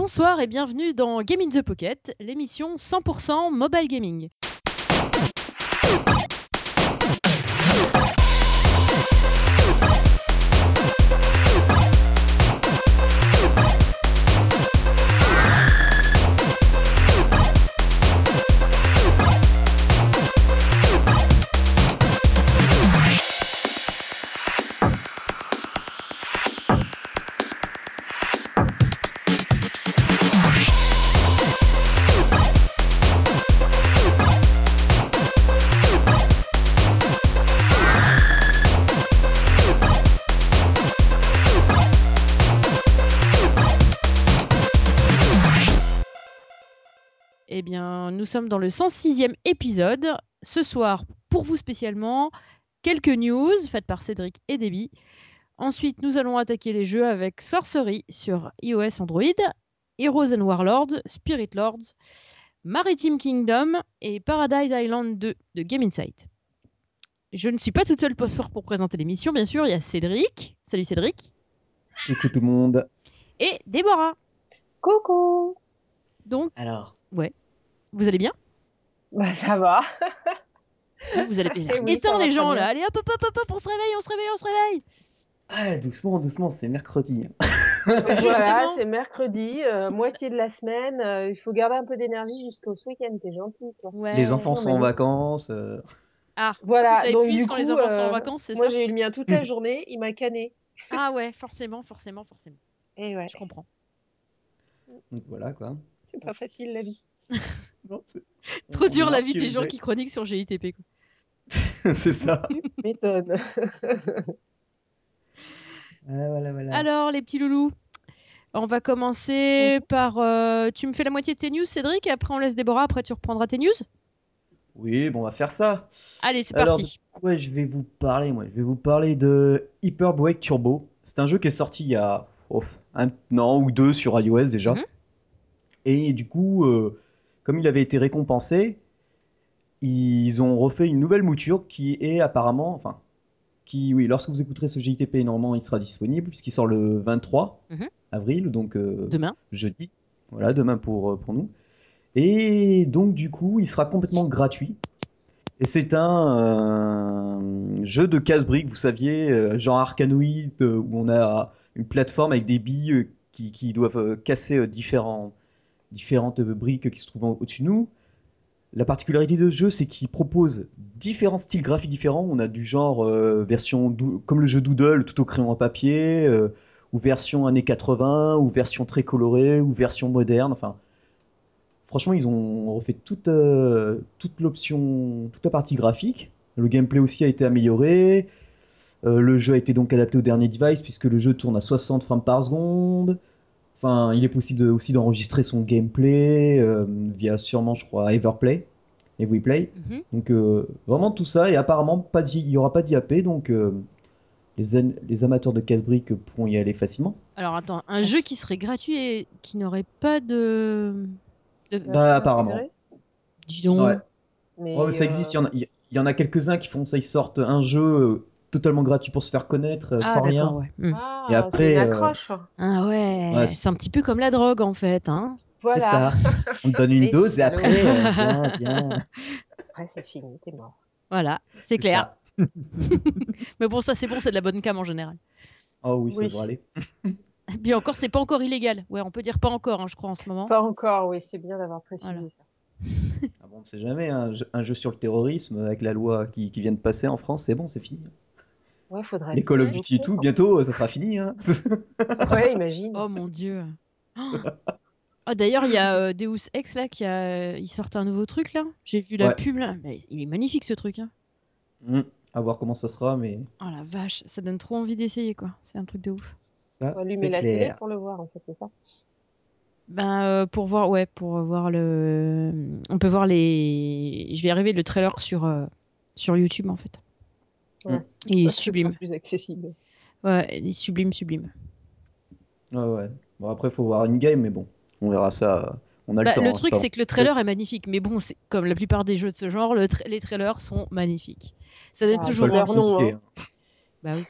bonsoir et bienvenue dans Game in the Pocket, l'émission 100% mobile gaming. Sommes dans le 106e épisode. Ce soir, pour vous spécialement, quelques news faites par Cédric et Debbie. Ensuite, nous allons attaquer les jeux avec Sorcery sur iOS Android, Heroes and Warlords, Spirit Lords, Maritime Kingdom et Paradise Island 2 de Game Insight. Je ne suis pas toute seule ce soir pour présenter l'émission, bien sûr. Il y a Cédric. Salut Cédric. Coucou tout le monde. Et Déborah. Coucou Donc, Alors, vous allez bien? Bah ça va. Vous allez bien. Eh oui, les gens là. Allez hop hop hop hop, hop, on se réveille, on se réveille, on se réveille. ah, doucement, doucement, c'est mercredi. Voilà, Justement. c'est mercredi, euh, moitié de la semaine. euh, il faut garder un peu d'énergie jusqu'au week-end. T'es gentil, toi. Ouais. Les enfants sont en vacances. euh, Ah, Voilà, vous savez donc du quand coup, les enfants sont en vacances, c'est Moi, ça? j'ai eu le mien toute la journée. Il m'a canné. Ah ouais, forcément, forcément, forcément. Et ouais, Je comprends. donc voilà quoi. c'est pas facile la vie. Non, Trop on dur la vie des gens qui chroniquent sur GITP. quoi. c'est ça. Voilà, voilà, voilà. Alors, les petits loulous, on va commencer par. euh, tu me fais la moitié de tes news, Cédric, et après on laisse Déborah. Après, tu reprendras tes news? Oui, bon, on va faire ça. Allez, c'est Alors, parti. de quoi je vais vous parler Moi, je vais vous parler de Hyper Break Turbo. C'est un jeu qui est sorti il y a oh, un an ou deux sur iOS déjà. Mhm. Et du coup, euh, comme il avait été récompensé, ils ont refait une nouvelle mouture qui est apparemment, enfin, qui, oui, lorsque vous écouterez ce JTP, normalement, il sera disponible puisqu'il sort le 23 Mhm. avril, donc euh, Demain. jeudi. Voilà, demain pour, euh, pour nous. Et donc, du coup, il sera complètement gratuit. Et c'est un euh, jeu de casse-briques, vous saviez, genre Arkanoid, euh, où on a une plateforme avec des billes qui, qui doivent casser différents, différentes briques qui se trouvent en- au-dessus de nous. La particularité de ce jeu, c'est qu'il propose différents styles graphiques différents. On a du genre euh, version comme le jeu Doodle, tout au crayon à papier, euh, ou version années 80, ou version très colorée, ou version moderne. Enfin, franchement, ils ont refait toute, euh, toute l'option, toute la partie graphique. Le gameplay aussi a été amélioré. Le jeu a été donc adapté au dernier device puisque le jeu tourne à 60 frames par seconde. Enfin, il est possible de- aussi d'enregistrer son gameplay euh, via sûrement, je crois, Everplay et WePlay. Mhm. Donc euh, vraiment tout ça et apparemment pas il n'y aura pas d'IAP donc euh, les, amateurs de casse-briques pourront y aller facilement. Alors, attends, un jeu qui serait gratuit et qui n'aurait pas de. de... Bah, apparemment. Dis donc. Ouais. Mais, Ouais, mais ça euh, existe, il y en a, y a quelques-uns qui font ça, ils sortent un jeu totalement gratuit pour se faire connaître euh, Ah, sans rien. ouais. Hmm. Ah, Et après, une euh, accroche. Ah ouais, Ouais, c'est un petit peu comme la drogue en fait. Hein Voilà. ça. On te donne une dose et salauds. après, euh, viens, viens. Après, c'est fini, t'es mort. voilà, c'est clair. Mais bon, ça c'est bon, c'est de la bonne cam en général. Oh oui, ça Oui. devrait aller. Et puis encore, c'est pas encore illégal. Ouais, on peut dire pas encore, hein, je crois, en ce moment. Pas encore, oui, c'est bien d'avoir précisé Voilà. ça. Ah bon, on ne sait jamais, un jeu, un jeu sur le terrorisme avec la loi qui, qui vient de passer en France, c'est bon, c'est fini. Ouais, faudrait. Les Call of Duty et tout, bientôt, euh, ça sera fini. Hein. Ouais, imagine. Oh mon dieu. Oh. Ah, D'ailleurs, il y a euh, Deus Ex là qui a. Ils sortent un nouveau truc là. J'ai vu la Ouais. pub là. Mais il est magnifique ce truc. Hein. Hmm, à voir comment ça sera, mais Oh la vache, ça donne trop envie d'essayer quoi. C'est un truc de ouf. ça, Faut allumer la télé pour le voir, en fait, c'est ça. Ben euh, pour voir, ouais, pour voir le. On peut voir les. Je vais arriver le trailer sur euh, sur YouTube en fait. Ouais. Il est sublime. plus accessible. Ouais, il est sublime, sublime. Ouais, ouais. Bon, après, il faut voir une game, mais bon, on verra ça. On a Bah, le temps. le hein, truc, c'est que le trailer est magnifique, mais bon, c'est comme la plupart des jeux de ce genre, le tra- les trailers sont magnifiques. Ça donne Ah, c'est toujours leur nom, hein. Bah oui.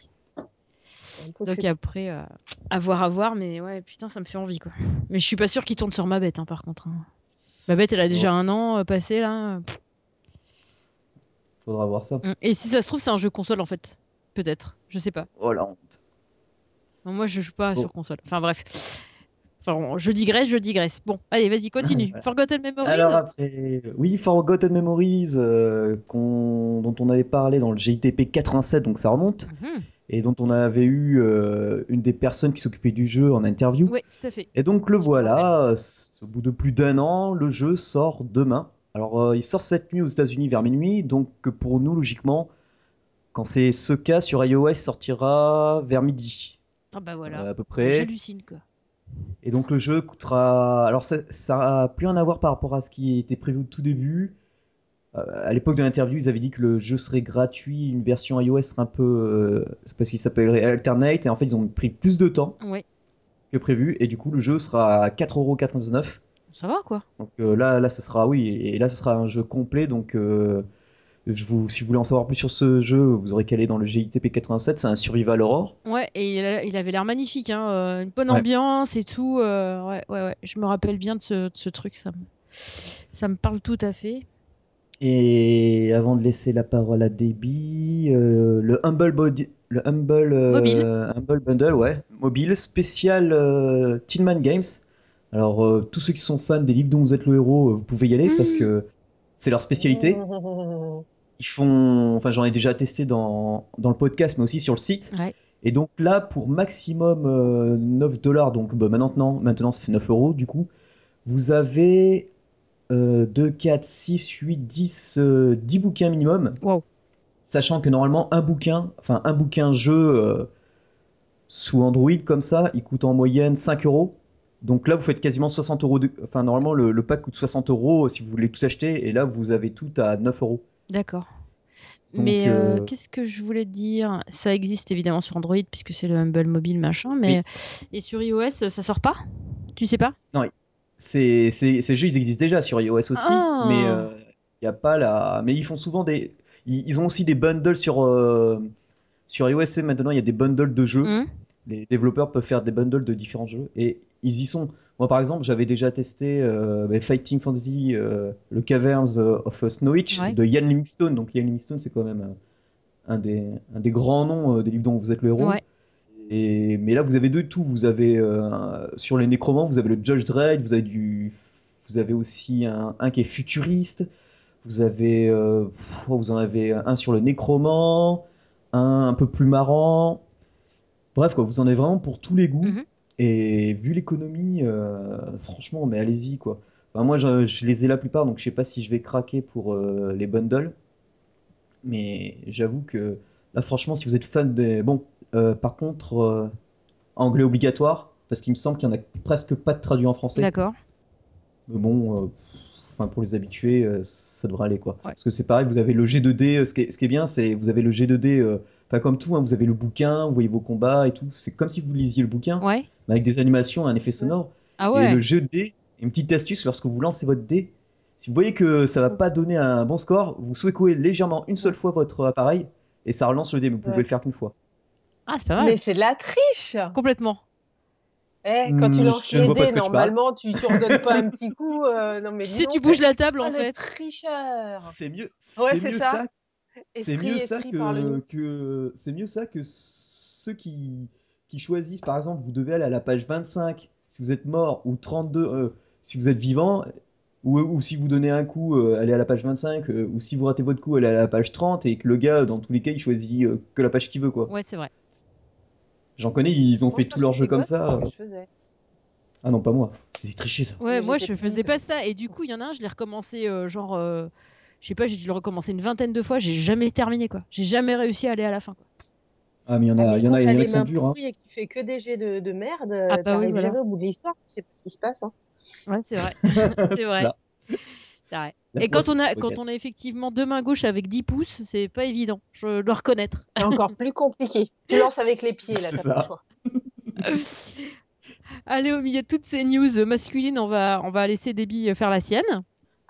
Donc après, euh, à voir, à voir, mais ouais, putain, ça me fait envie, quoi. Mais je suis pas sûre qu'il tourne sur ma bête, hein, par contre. hein. Ma bête, elle a déjà un an euh, passé, là. Faudra voir ça. Mm. Et si ça se trouve, c'est un jeu console, en fait. Peut-être. Je sais pas. Oh la honte. Non, moi, je joue pas Bon. sur console. Enfin, bref. Enfin, je digresse, je digresse. Bon, allez, vas-y, continue. Voilà. Forgotten Memories Alors après, oui, Forgotten Memories, euh, dont on avait parlé dans le GITP 87, donc ça remonte, Mhm. et dont on avait eu euh, une des personnes qui s'occupait du jeu en interview. Oui, tout à fait. Et donc le voilà, au bout de plus d'un an, le jeu sort demain. Alors euh, il sort cette nuit aux États-Unis vers minuit, donc euh, pour nous logiquement, quand c'est ce cas sur iOS, il sortira vers midi Ah bah voilà. euh, à peu près. J'hallucine, quoi. Et donc le jeu coûtera. Alors ça, ça a plus rien à voir par rapport à ce qui était prévu au tout début. À l'époque de l'interview, ils avaient dit que le jeu serait gratuit, une version iOS serait un peu. parce qu'il s'appellerait Alternate, et en fait ils ont pris plus de temps Ouais, que prévu, et du coup le jeu sera à 4,99€. Ça va, quoi. Donc euh, là, là, ce sera, oui, et là ce sera un jeu complet, donc. euh, je vous, si vous voulez en savoir plus sur ce jeu, vous aurez qu'à aller dans le GITP 87, c'est un Survival Horror. Ouais, et il, a- il avait l'air magnifique, hein, euh, une bonne Ouais. ambiance et tout. ouais, ouais, ouais. Je me rappelle bien de ce, de ce truc, ça me, ça me parle tout à fait. Et avant de laisser la parole à Debbie, euh, le Humble Body, le Humble, euh. Humble Bundle, ouais, mobile, spécial euh, Tin Man Games. Alors euh, tous ceux qui sont fans des livres dont vous êtes le héros, euh, vous pouvez y aller parce Mhm. que c'est leur spécialité. Ils font, enfin j'en ai déjà testé dans, dans le podcast, mais aussi sur le site. Ouais. Et donc là, pour maximum euh, 9 dollars, donc bah, maintenant, maintenant ça fait 9 euros du coup, vous avez euh, 2, 4, 6, 8, 10, euh, 10 bouquins minimum. Wow. Sachant que normalement, un bouquin, enfin un bouquin jeu euh, sous Android comme ça, il coûte en moyenne 5 euros. Donc là, vous faites quasiment 60 euros. De... Enfin, normalement, le, le pack coûte 60 euros si vous voulez tout acheter. Et là, vous avez tout à 9 euros. D'accord. Mais euh, euh, qu'est-ce que je voulais dire? Ça existe évidemment sur Android puisque c'est le Humble Mobile machin, mais et sur iOS ça sort pas? Tu sais pas? Ces, ces, ces jeux, ils existent déjà sur iOS aussi, Ah. mais euh, y a pas la. Mais ils font souvent des. Ils, ils ont aussi des bundles sur euh, sur iOS. et Maintenant, il y a des bundles de jeux. Hum Les développeurs peuvent faire des bundles de différents jeux et ils y sont. Moi, par exemple, j'avais déjà testé euh, bah, Fighting Fantasy, euh, le Caverns of Snowwich Ouais. de Ian Livingstone. Donc, Ian Livingstone, c'est quand même euh, un des, un des grands noms euh, des livres dont vous êtes le héros. Ouais. Et, mais là, vous avez de tout. Vous avez euh, sur les nécromants, vous avez le Judge Dredd, vous avez du, vous avez aussi un, un qui est futuriste. Vous avez, euh, vous en avez un sur le nécromant, un un peu plus marrant. Bref, quoi, vous en avez vraiment pour tous les goûts. Mhm. Et vu l'économie, euh, franchement, mais allez-y quoi. Enfin, moi, je, je les ai la plupart, donc je sais pas si je vais craquer pour euh, les bundles. Mais j'avoue que là, franchement, si vous êtes fan des, bon, euh, par contre, euh, anglais obligatoire, parce qu'il me semble qu'il y en a presque pas de traduit en français. D'accord. Mais bon, euh, enfin pour les habitués, ça devrait aller quoi. Ouais. Parce que c'est pareil, vous avez le G2D. euh, Ce qui est, ce qui est bien, c'est vous avez le G2D. Enfin comme tout, hein, vous avez le bouquin, vous voyez vos combats et tout. C'est comme si vous lisiez le bouquin, Ouais. mais avec des animations, un effet sonore. Ah Et le jeu de dés, une petite astuce lorsque vous lancez votre dé, si vous voyez que ça va pas donner un bon score, vous secouez légèrement une seule fois votre appareil et ça relance le dé. Mais vous pouvez Ouais. le faire qu'une fois. Ah c'est pas mal. Mais c'est de la triche Complètement. Eh, quand tu Hmm, lances je ne les dés, tu normalement, tu tu redonnes pas un petit coup. euh, non, mais Tu donc, tu bouges la table en le fait. tricheur C'est mieux, Ouais, mieux ça. ça C'est mieux ça esprit, que, que c'est mieux ça que ceux qui, qui choisissent par exemple vous devez aller à la page 25 si vous êtes mort ou 32 euh, si vous êtes vivant ou, ou si vous donnez un coup euh, allez à la page 25 euh, ou si vous ratez votre coup allez à la page 30 et que le gars dans tous les cas il choisit euh, que la page qu'il veut quoi. Ouais, c'est vrai. J'en connais ils ont Moi, fait tout leur jeu comme ça. Ah non pas moi. C'est triché ça. Ouais, moi je faisais pas ça et du coup, il y en a un, je l'ai recommencé euh, genre euh, je sais pas, j'ai dû le recommencer une vingtaine de fois, j'ai jamais terminé quoi. J'ai jamais réussi à aller à la fin quoi. Ah mais il y en Ah, a, mais il y en quand a, il y en a qui sont durs hein. pourries et que des jets de, de merde, Ah, bah oui, t'arrives voilà. jamais au bout de l'histoire. Tu sais pas ce qui se passe. Hein. Ouais, c'est vrai. C'est vrai. C'est vrai. La Et quand on a qui quand on a effectivement deux mains gauches avec 10 pouces, c'est pas évident, je dois reconnaître. C'est encore plus compliqué. Tu lances avec les pieds, là, t'as pas le choix. Allez, au milieu de toutes ces news masculines, on va on va laisser Debbie faire la sienne.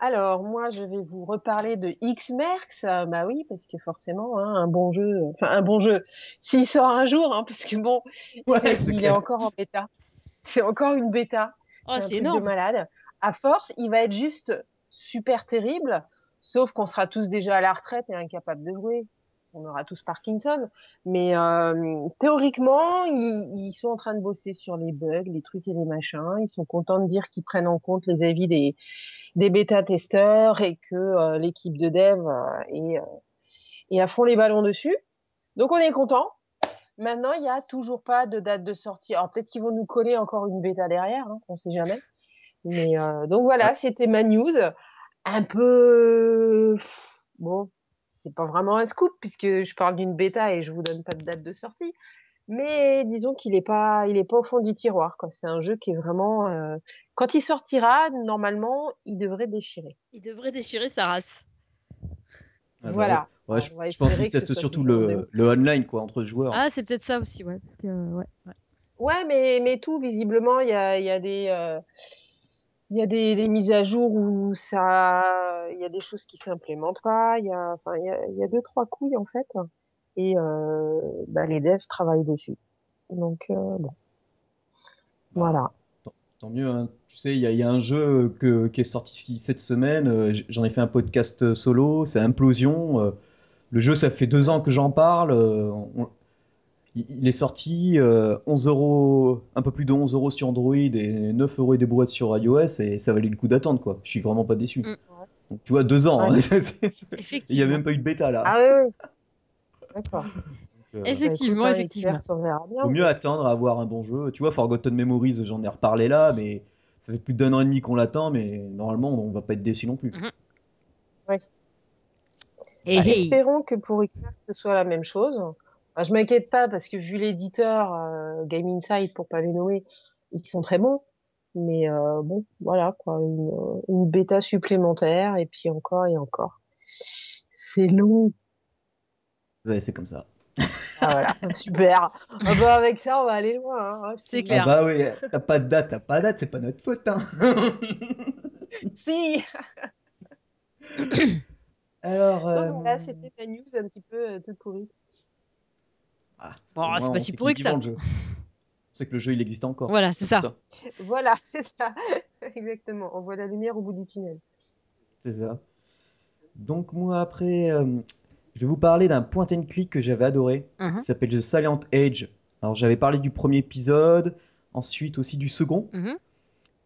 Alors, moi, je vais vous reparler de X-Merx. Euh, bah oui, parce que forcément, hein, un bon jeu, enfin, un bon jeu, s'il sort un jour, hein, parce que bon, Ouais, il est encore en bêta. C'est encore une bêta. Oh, c'est truc de énorme. malade. À force, il va être juste super terrible, sauf qu'on sera tous déjà à la retraite et incapables de jouer. On aura tous Parkinson. Mais euh, théoriquement, ils, ils sont en train de bosser sur les bugs, les trucs et les machins. Ils sont contents de dire qu'ils prennent en compte les avis des, des bêta-testeurs et que euh, l'équipe de dev euh, est, euh, est à fond les ballons dessus. Donc on est content. Maintenant, il n'y a toujours pas de date de sortie. Alors peut-être qu'ils vont nous coller encore une bêta derrière, hein, on sait jamais. Mais donc voilà, c'était ma news. Un peu bon, c'est pas vraiment un scoop puisque je parle d'une bêta et je vous donne pas de date de sortie. Mais disons qu'il est pas, il est pas au fond du tiroir. Quoi. C'est un jeu qui est vraiment, euh, quand il sortira, normalement, il devrait déchirer. Il devrait déchirer sa race. Ah bah Voilà. ouais. Ouais, Alors, je, on va je pense espérer qu'ils que ce testent soit surtout toujours le, le online quoi entre joueurs. Ah, c'est peut-être ça aussi, ouais. Parce que, ouais, ouais. Ouais, mais mais tout visiblement, il y a, il y a des euh, il y a des, des mises à jour où ça, il y a des choses qui s'implémentent pas. Il y a, enfin, il y a, il y a deux trois couilles en fait. Et euh, bah, les devs travaillent dessus. Donc euh, bon, Bah, voilà. tant, tant mieux. hein. Tu sais, il y, a- il y a un jeu que- qui est sorti ici cette semaine. euh, J'en ai fait un podcast solo. C'est Implosion. Le jeu, ça fait deux ans que j'en parle. on- il est sorti euh, 11 euros, un peu plus de 11 euros sur Android et 9 euros et des boîtes sur iOS et ça valait le coup d'attendre quoi. Je suis vraiment pas déçu. Mm. Donc, tu vois, deux ans. Ouais. hein. C'est- Il y a même pas eu de bêta là. Ah oui, oui. D'accord. Donc, euh, Effectivement, Bah, écoute, effectivement. Xbox, on verra bien. Vaut mieux attendre à avoir un bon jeu. Tu vois, Forgotten Memories, j'en ai reparlé là, mais ça fait plus d'un an et demi qu'on l'attend, mais normalement, on va pas être déçu non plus. Mhm. Ouais. Et Bah, hey. espérons que pour Xbox ce soit la même chose. Bah, je m'inquiète pas parce que vu l'éditeur euh, Game Insight pour pas les nommer, ils sont très bons. Mais euh, bon, voilà quoi, une, une bêta supplémentaire et puis encore et encore. C'est long. Ouais, c'est comme ça. Ah voilà, super. Ah bah avec ça on va aller loin. Hein, te C'est clair. Ah bah oui, t'as pas de date, t'as pas de date, c'est pas notre faute. Hein. Si. Alors, euh, Donc voilà, c'était ma news un petit peu euh, toute pourrie. ah, Bon, moins, c'est pas si sait qu'il pourri est que ça. vivant, le jeu. C'est que le jeu il existe encore. Voilà, c'est ça. Voilà, c'est ça. Exactement. On voit la lumière au bout du tunnel. C'est ça. Donc moi après, euh, je vais vous parler d'un point and click que j'avais adoré, Mhm. qui s'appelle The Silent Age. Alors j'avais parlé du premier épisode, ensuite aussi du second, Mhm.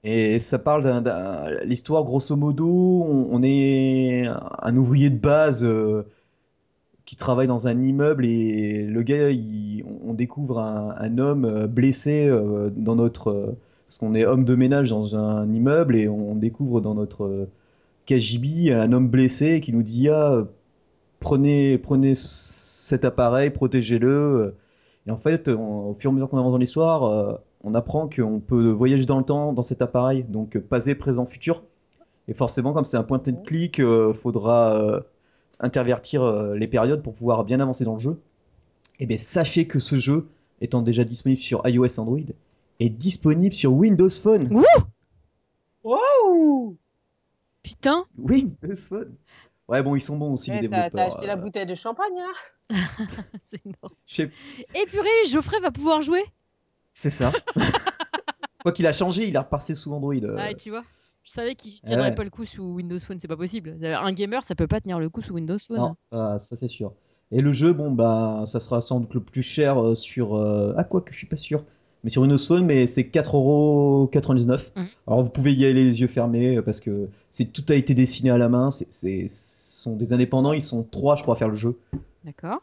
et ça parle d'un, d'un- l'histoire grosso modo, on, on est un ouvrier de base euh, qui travaille dans un immeuble et le gars, il- on, on découvre un, un homme euh, blessé euh, dans notre, euh, parce qu'on est homme de ménage dans un immeuble et on découvre dans notre euh, KGB, un homme blessé qui nous dit ah, prenez, prenez cet appareil, protégez-le. Et en fait, on- au fur et à mesure qu'on avance dans l'histoire, euh, on apprend qu'on peut voyager dans le temps dans cet appareil, donc passé, présent, futur. Et forcément, comme c'est un point and click, euh, faudra euh, intervertir euh, les périodes pour pouvoir bien avancer dans le jeu. Et bien, sachez que ce jeu, étant déjà disponible sur iOS Android, est disponible sur Windows Phone. Ouh Wow Putain. Windows Phone. Ouais, bon, ils sont bons aussi, les Ouais, T'as développeurs. t'as acheté la euh, bouteille de champagne, hein c'est énorme. je sais- Et purée, Geoffrey va pouvoir jouer C'est ça. Quoi qu'il a changé, il a repassé sous Android. euh. Ah, tu vois. Je savais qu'il tiendrait Ouais. pas le coup sous Windows Phone, c'est pas possible. Un gamer, ça peut pas tenir le coup sous Windows Phone. Non, ah, ça c'est sûr. Et le jeu, bon, bah, ça sera sans doute le plus cher euh, sur. euh, Ah, quoi que je suis pas sûr. Mais sur Windows Phone, mais c'est 4,99€. Mhm. Alors vous pouvez y aller les yeux fermés euh, parce que c'est tout a été dessiné à la main. C'est, c'est- ce sont des indépendants, ils sont trois, je crois, à faire le jeu. D'accord.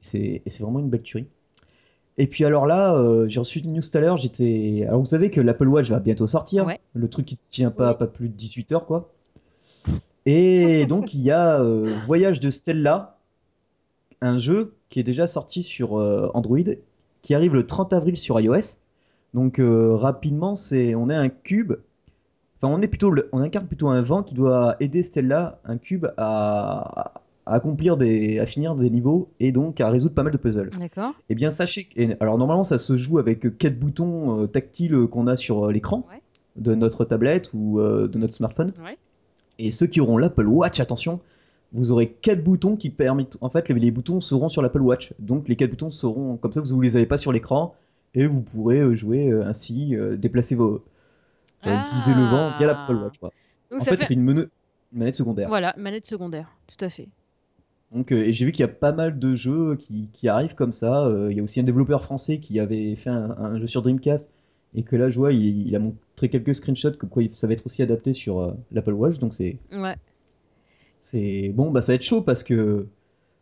C'est, et c'est vraiment une belle tuerie. Et puis alors là, euh, j'ai reçu une news tout à l'heure. J'étais. Alors vous savez que l'Apple Watch va bientôt sortir. Ouais. Le truc qui ne tient pas, Oui. pas plus de 18 heures, quoi. Et donc il y a euh, Voyage de Stella, un jeu qui est déjà sorti sur euh, Android, qui arrive le 30 avril sur iOS. Donc euh, rapidement, c'est on est un cube. Enfin, on est plutôt, le- on incarne plutôt un vent qui doit aider Stella, un cube, à, à accomplir des, à finir des niveaux et donc à résoudre pas mal de puzzles. D'accord. Eh bien, sachez que, et- alors normalement, ça se joue avec quatre boutons euh, tactiles qu'on a sur euh, l'écran Ouais. de notre tablette ou euh, de notre smartphone. Ouais. Et ceux qui auront l'Apple Watch, attention, vous aurez quatre boutons qui permettent. En fait, les, les boutons seront sur l'Apple Watch. Donc les quatre boutons seront comme ça, vous ne les avez pas sur l'écran et vous pourrez euh, jouer euh, ainsi, euh, déplacer vos. euh, utiliser le vent via l'Apple Watch. quoi. Ah. Donc en ça fait, fait une, manette secondaire. Voilà, manette secondaire, tout à fait. Donc, euh, et j'ai vu qu'il y a pas mal de jeux qui, qui arrivent comme ça. Euh, il y a aussi un développeur français qui avait fait un, un jeu sur Dreamcast et que là, je vois, il, il a montré quelques screenshots comme quoi ça va être aussi adapté sur l'Apple Watch. Donc c'est Ouais. C'est bon, bah ça va être chaud parce que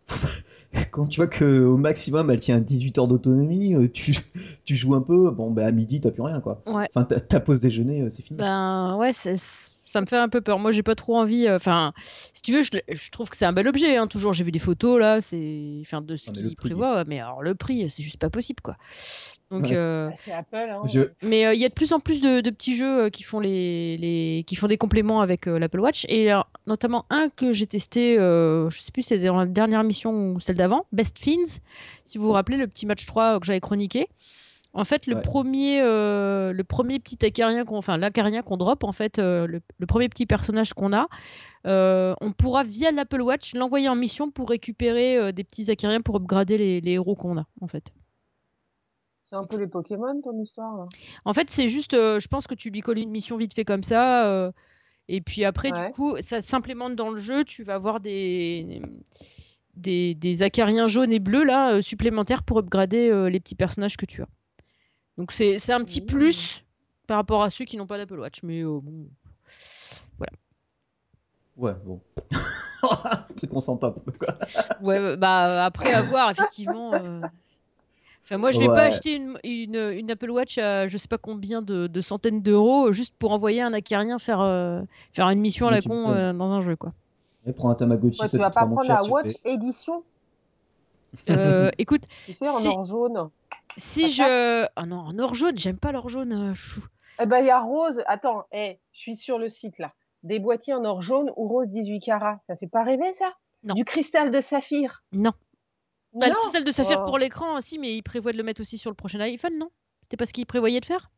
quand tu vois que au maximum elle tient 18 heures d'autonomie, euh, tu, tu joues un peu, bon bah à midi t'as plus rien quoi. Ouais. Enfin ta, ta pause déjeuner euh, c'est fini. Ben ouais, ça me fait un peu peur. Moi, j'ai pas trop envie. euh, Enfin, si tu veux, je, je trouve que c'est un bel objet. hein, toujours, j'ai vu des photos là, c'est, enfin, de ce Ah, qu'il prévoit. Mais alors le prix, c'est juste pas possible, quoi. Donc, Ouais. euh, Ah, C'est Apple. Hein. Je- mais euh, il y a de plus en plus de, de petits jeux euh, qui font les, les qui font des compléments avec euh, l'Apple Watch et euh, notamment un que j'ai testé, euh, je sais plus si c'était dans la dernière mission ou celle d'avant, Best Fiends. Si vous vous rappelez le petit match 3 que j'avais chroniqué. En fait, le Ouais. premier, euh, le premier petit acarien qu'on, enfin l'acarien qu'on drop, en fait, euh, le, le premier petit personnage qu'on a, euh, on pourra via l'Apple Watch l'envoyer en mission pour récupérer euh, des petits acariens pour upgrader les, les héros qu'on a, en fait. C'est un peu les Pokémon, ton histoire. Là? En fait, c'est juste, euh, je pense que tu lui colles une mission vite fait comme ça. euh, et puis après, Ouais. du coup, ça s'implémente dans le jeu. Tu vas avoir des, des, des acariens jaunes et bleus là, euh, supplémentaires pour upgrader euh, les petits personnages que tu as. Donc c'est c'est un petit Mmh. plus par rapport à ceux qui n'ont pas d'Apple Watch. Mais euh, bon. Ouais bon. Truc qu'on pas. quoi. Ouais, bah après avoir, effectivement. euh, Enfin, moi, je vais Ouais. pas acheter une, une, une Apple Watch à je sais pas combien de, de centaines d'euros juste pour envoyer un acarien faire, euh, faire une mission à la con euh, dans un jeu, quoi. Et prends un Tamagotchi, Ouais, ça tu vas pas prendre cher, la Watch édition, Euh, écoute, tu sais, en Si- or jaune. si Ça je. Ah non, en or jaune, j'aime pas l'or jaune, euh, chou. Eh ben, il y a rose. Attends, eh, je suis sur le site là. Des boîtiers en or jaune ou rose 18 carats. Ça fait pas rêver, ça? Non. Du cristal de saphir? Non. Bah, Non. cristal de saphir Oh. pour l'écran aussi, mais il prévoit de le mettre aussi sur le prochain iPhone, non? C'était pas ce qu'il prévoyait de faire?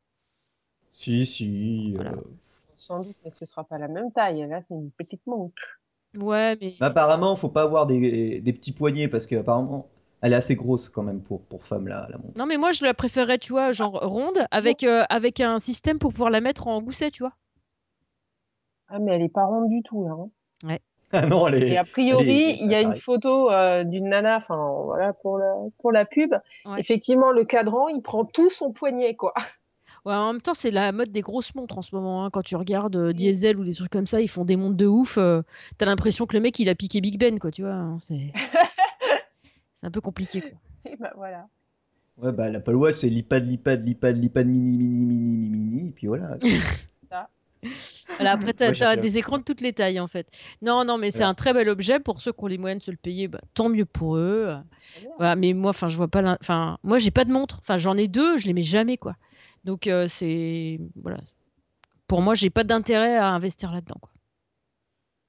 Si si. Voilà. euh, Sans doute, mais ce sera pas la même taille. Là, c'est une petite montre. Ouais, mais. Apparemment, faut pas avoir des, des petits poignets parce qu'apparemment, elle est assez grosse quand même pour, pour femme là, la montre. Non, mais moi, je la préférerais, tu vois, genre ronde, avec, euh, avec un système pour pouvoir la mettre en gousset, tu vois. Ah, mais elle est pas ronde du tout, là. hein. Ah non, elle est. Et a priori, il y a une photo euh, d'une nana, enfin, voilà, pour la, pour la pub. Ouais. Effectivement, le cadran, il prend tout son poignet, quoi. Ouais, en même temps, c'est la mode des grosses montres en ce moment. hein. Quand tu regardes euh, Diesel ou des trucs comme ça, ils font des montres de ouf. euh, T'as l'impression que le mec, il a piqué Big Ben, quoi, tu vois. hein, C'est c'est un peu compliqué, quoi. Et ben voilà. Ouais, bah l'Apple Watch, c'est l'iPad, l'iPad, l'iPad, l'iPad mini, mini, mini, mini, mini, et puis voilà. Voilà, après, Ouais, t'as fait- des écrans de toutes les tailles, en fait. Non, non, mais c'est un très bel objet. Pour ceux qui ont les moyens de se le payer, bah, tant mieux pour eux. Bien. Voilà, mais moi, enfin, je vois pas. Enfin, moi, j'ai pas de montre. Enfin, j'en ai deux, je les mets jamais, quoi. Donc, euh, c'est. Voilà. Pour moi, j'ai pas d'intérêt à investir là-dedans, quoi.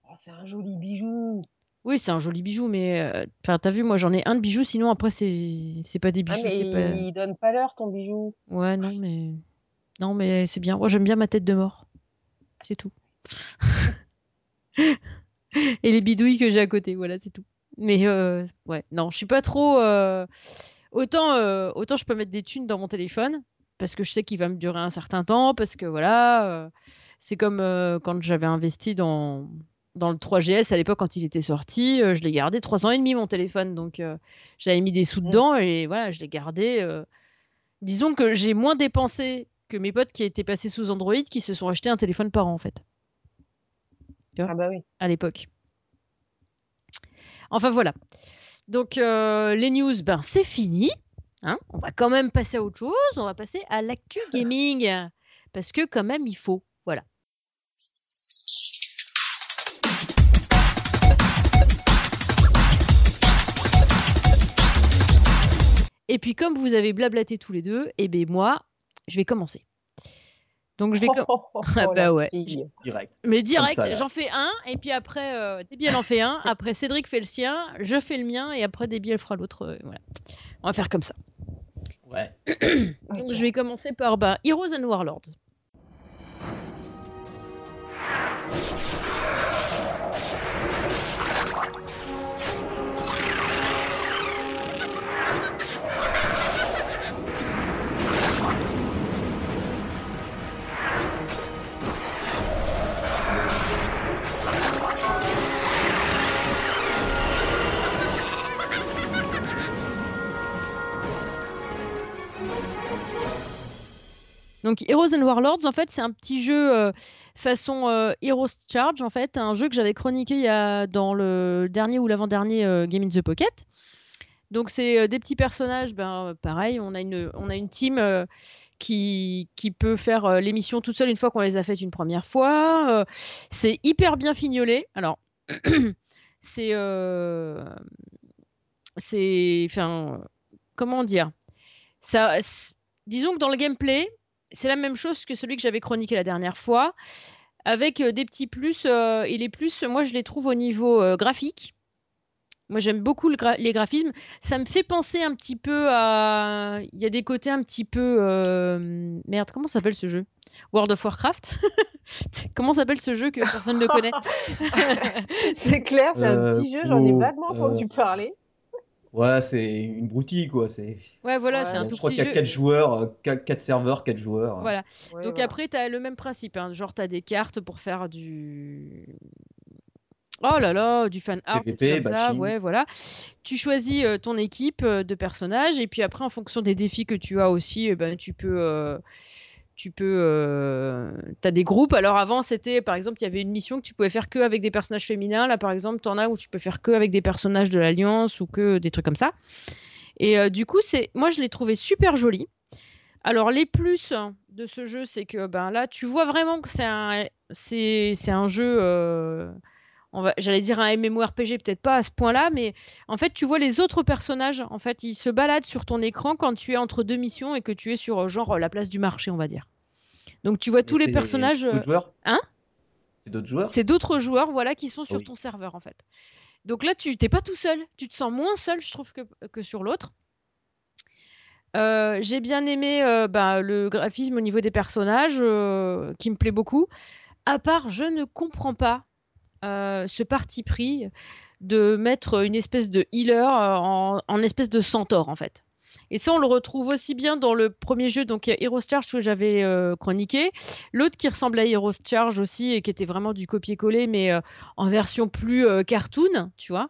Oh, c'est un joli bijou. Oui, c'est un joli bijou, mais. euh, Enfin, t'as vu, moi, j'en ai un de bijou, sinon, après, c'est c'est pas des Ah, bijoux. mais c'est il, pas... il donne pas l'heure, ton bijou. Ouais, non, mais. Non, mais c'est bien. Moi, j'aime bien ma tête de mort. C'est tout. Et les bidouilles que j'ai à côté, voilà, c'est tout. Mais euh, ouais, non, je suis pas trop. euh, Autant, euh, autant je peux mettre des thunes dans mon téléphone parce que je sais qu'il va me durer un certain temps, parce que voilà, c'est comme quand j'avais investi dans dans le 3GS à l'époque quand il était sorti, je l'ai gardé trois ans et demi mon téléphone, donc j'avais mis des sous Mm. dedans et voilà, je l'ai gardé. Disons que j'ai moins dépensé que mes potes qui étaient passés sous Android qui se sont achetés un téléphone par an en fait Ah bah oui. à l'époque. Enfin voilà. Donc euh, les news, ben c'est fini. hein. on va quand même passer à autre chose. On va passer à l'actu gaming parce que quand même il faut. Voilà. Et puis comme vous avez blablaté tous les deux, et ben moi, je vais commencer. Donc je vais com- Oh, oh, oh, Ah bah ouais. Direct. mais direct, j'en fais un, et puis après, euh, Déby, elle en fait un, après Cédric fait le sien, je fais le mien, et après Déby, elle fera l'autre. euh, voilà. On va faire comme ça. Ouais. Donc je vais commencer par bah, Heroes and Warlords. Donc Heroes and Warlords, en fait, c'est un petit jeu euh, façon euh, Heroes Charge, en fait, un jeu que j'avais chroniqué il y a, dans le dernier ou l'avant-dernier euh, Game in the Pocket. Donc c'est des petits personnages, ben, pareil, on a une, on a une team qui, qui peut faire les missions toute seule une fois qu'on les a faites une première fois. C'est hyper bien fignolé. Alors, c'est... c'est... Enfin, comment dire? Ça, Disons que dans le gameplay, c'est la même chose que celui que j'avais chroniqué la dernière fois, avec euh, des petits plus. euh, et les plus, moi, je les trouve au niveau euh, graphique. Moi, j'aime beaucoup le gra- les graphismes. Ça me fait penser un petit peu à. Il y a des côtés un petit peu. euh, Merde, comment s'appelle ce jeu? World of Warcraft Comment s'appelle ce jeu que personne ne connaît? C'est clair, c'est un Euh, petit jeu, j'en ai vaguement entendu euh, parler. Ouais, c'est une broutille, quoi. C'est... Ouais, voilà, Ouais. c'est un Je tout crois petit qu'il y a jeu. 4 joueurs, 4, serveurs, 4 joueurs. Voilà. Ouais, Donc voilà. après, tu as le même principe. hein. Genre, tu as des cartes pour faire du. Oh là là, du fan art, des trucs PVP, comme ça. batching. Ouais, voilà. Tu choisis euh, ton équipe euh, de personnages et puis après, en fonction des défis que tu as aussi, eh ben, tu peux. euh, tu peux. Euh... As des groupes. Alors avant, c'était par exemple, il y avait une mission que tu pouvais faire que avec des personnages féminins. Là, par exemple, tu en as où tu peux faire que avec des personnages de l'Alliance ou que des trucs comme ça. Et euh, du coup, c'est moi, je l'ai trouvé super joli. Alors, les plus de ce jeu, c'est que ben, là, tu vois vraiment que c'est un, un jeu. euh, va, j'allais dire un MMORPG, peut-être pas à ce point-là, mais en fait, tu vois les autres personnages. En fait, ils se baladent sur ton écran quand tu es entre deux missions et que tu es sur euh, genre la place du marché, on va dire. Donc, tu vois Mais tous les personnages. euh, D'autres joueurs? Hein? C'est d'autres joueurs? C'est d'autres joueurs, voilà, qui sont sur Oui. ton serveur, en fait. Donc là, tu t'es pas tout seul. Tu te sens moins seul, je trouve, que, que sur l'autre. Euh, j'ai bien aimé euh, bah, le graphisme au niveau des personnages, euh, qui me plaît beaucoup. À part, je ne comprends pas euh, ce parti pris de mettre une espèce de healer euh, en, en espèce de centaure, en fait. Et ça, on le retrouve aussi bien dans le premier jeu, donc Heroes Charge que j'avais euh, chroniqué. L'autre qui ressemble à Heroes Charge aussi et qui était vraiment du copier-coller, mais euh, en version plus cartoon, tu vois.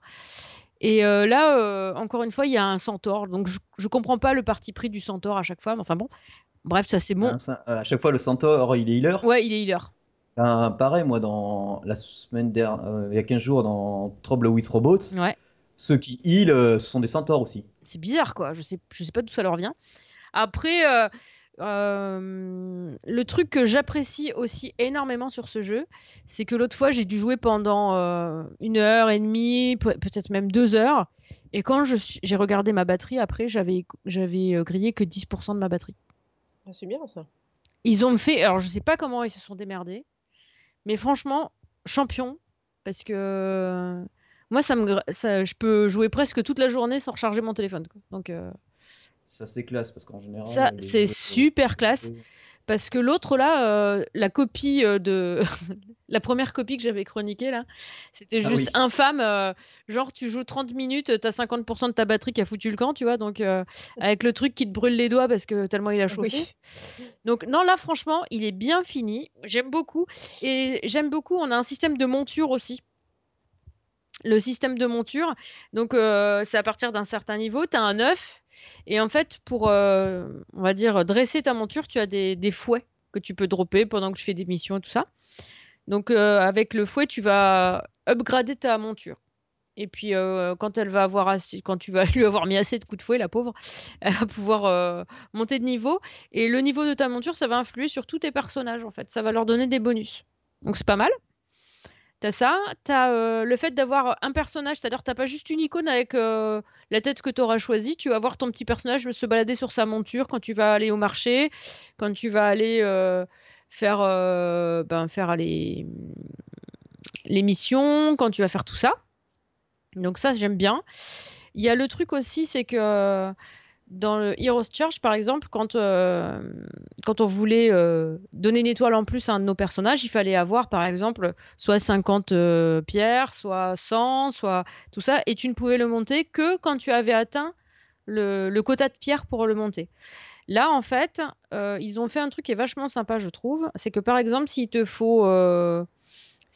Et là, encore une fois, il y a un centaure. Donc, je, je comprends pas le parti pris du centaure à chaque fois. mais Enfin bon, bref, ça c'est. Hein, ça- à chaque fois, le centaure, il est healer? Ouais, il est healer. Ben, pareil, moi, dans la semaine dernière, il y a 15 jours, dans Trouble with Robots, Ouais. ceux qui heal, euh, ce sont des centaures aussi. C'est bizarre, quoi. Je sais, je sais pas d'où ça leur vient. Après, euh, euh, le truc que j'apprécie aussi énormément sur ce jeu, c'est que l'autre fois, j'ai dû jouer pendant euh, une heure et demie, pe- peut-être même deux heures. Et quand je suis- j'ai regardé ma batterie, après, j'avais j'avais euh, grillé que 10% de ma batterie. Ah, c'est bien ça. Ils ont fait. Alors, je sais pas comment ils se sont démerdés, mais franchement, champion. Parce que euh, moi, ça me, ça, je peux jouer presque toute la journée sans recharger mon téléphone. quoi. Donc, euh, Ça, c'est classe, parce qu'en général... ça, c'est super classe. Parce que l'autre, là, euh, la copie euh, de. la première copie que j'avais chroniquée, là, c'était Ah juste oui. infâme. euh, genre, tu joues 30 minutes, t'as 50% de ta batterie qui a foutu le camp, tu vois. Donc, euh, avec le truc qui te brûle les doigts parce que tellement il a chauffé. Oui. Donc non, là franchement, il est bien fini. J'aime beaucoup. Et j'aime beaucoup, on a un système de monture aussi. Le système de monture, donc euh, c'est à partir d'un certain niveau, tu as un œuf. Et en fait, pour, euh, on va dire, dresser ta monture, tu as des, fouets que tu peux dropper pendant que tu fais des missions et tout ça. Donc euh, avec le fouet, tu vas upgrader ta monture. Et puis quand elle va avoir assez, quand tu vas lui avoir mis assez de coups de fouet, la pauvre, elle va pouvoir monter de niveau. Et le niveau de ta monture, ça va influer sur tous tes personnages en fait. Ça va leur donner des bonus. Donc c'est pas mal. T'as ça, t'as euh, le fait d'avoir un personnage, c'est-à-dire t'as pas juste une icône avec euh, la tête que tu auras choisie, tu vas voir ton petit personnage se balader sur sa monture quand tu vas aller au marché, quand tu vas aller euh, faire, euh, ben, faire les, les missions, quand tu vas faire tout ça. Donc ça, j'aime bien. Il y a le truc aussi, c'est que euh, dans le Heroes Charge, par exemple, quand, euh, quand on voulait euh, donner une étoile en plus à un de nos personnages, il fallait avoir, par exemple, soit 50 euh, pierres, soit 100, soit tout ça, et tu ne pouvais le monter que quand tu avais atteint le, le quota de pierres pour le monter. Là, en fait, ils ont fait un truc qui est vachement sympa, je trouve. C'est que, par exemple, s'il te faut...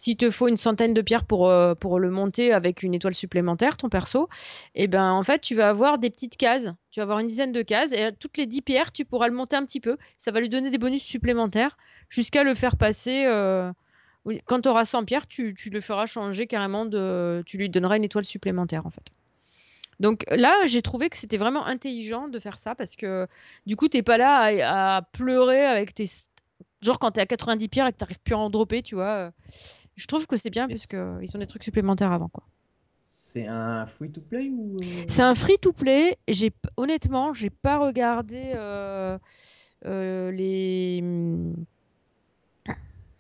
euh, s'il te faut une centaine de pierres pour, euh, pour le monter avec une étoile supplémentaire, ton perso, et ben en fait, tu vas avoir des petites cases. Tu vas avoir une dizaine de cases et toutes les 10 pierres, tu pourras le monter un petit peu. Ça va lui donner des bonus supplémentaires jusqu'à le faire passer. euh, Quand tu auras 100 pierres, tu, tu le feras changer carrément de. Tu lui donneras une étoile supplémentaire en fait. Donc là, j'ai trouvé que c'était vraiment intelligent de faire ça parce que du coup, t'es pas là à, à pleurer avec tes. Genre quand t'es à 90 pierres et que t'arrives plus à en dropper, tu vois. Je trouve que c'est bien parce qu'ils ont des trucs supplémentaires avant. quoi. C'est un free-to-play ou... euh, C'est un free-to-play. J'ai p- honnêtement, j'ai pas regardé euh, euh, les.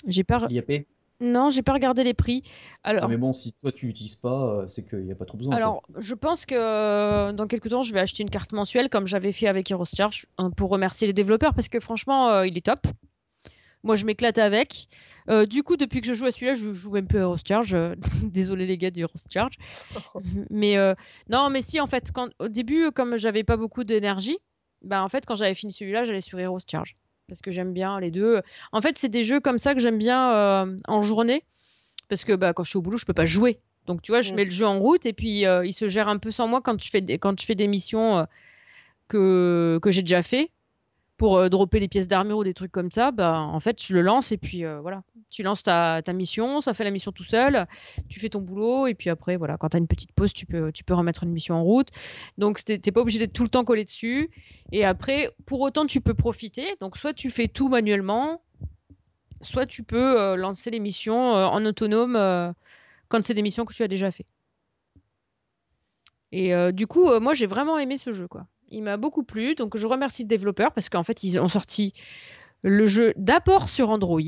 J'ai pas. re- l'IAP Non, j'ai pas regardé les prix. Alors, Ah, mais bon, si toi tu l'utilises pas, c'est qu'il n'y a pas trop besoin. quoi. Alors, je pense que dans quelques temps, je vais acheter une carte mensuelle comme j'avais fait avec Heroes Charge hein, pour remercier les développeurs parce que franchement, euh, il est top. Moi, je m'éclate avec. Euh, du coup, depuis que je joue à celui-là, je joue même peu à Heroes Charge. Désolé les gars du Heroes Charge. Mais euh, non, mais si, en fait, quand, au début, comme j'avais pas beaucoup d'énergie, bah, en fait, quand j'avais fini celui-là, j'allais sur Heroes Charge parce que j'aime bien les deux. En fait, c'est des jeux comme ça que j'aime bien euh, en journée parce que bah, quand je suis au boulot, je peux pas jouer. Donc, tu vois, je Mm. mets le jeu en route et puis il se gère un peu sans moi quand je fais des, quand je fais des missions que, que j'ai déjà fait pour euh, dropper les pièces d'armure ou des trucs comme ça. Bah, en fait, je le lance et puis euh, voilà. Tu lances ta, mission, ça fait la mission tout seul, tu fais ton boulot et puis après, voilà, quand tu as une petite pause, tu peux, tu peux remettre une mission en route. Donc, t'es t'es pas obligé d'être tout le temps collé dessus. Et après, pour autant, tu peux profiter. Donc, soit tu fais tout manuellement, soit tu peux euh, lancer les missions en autonome quand c'est des missions que tu as déjà fait. Et du coup, moi, j'ai vraiment aimé ce jeu, quoi. Il m'a beaucoup plu, donc je remercie le développeur parce qu'en fait, ils ont sorti le jeu d'abord sur Android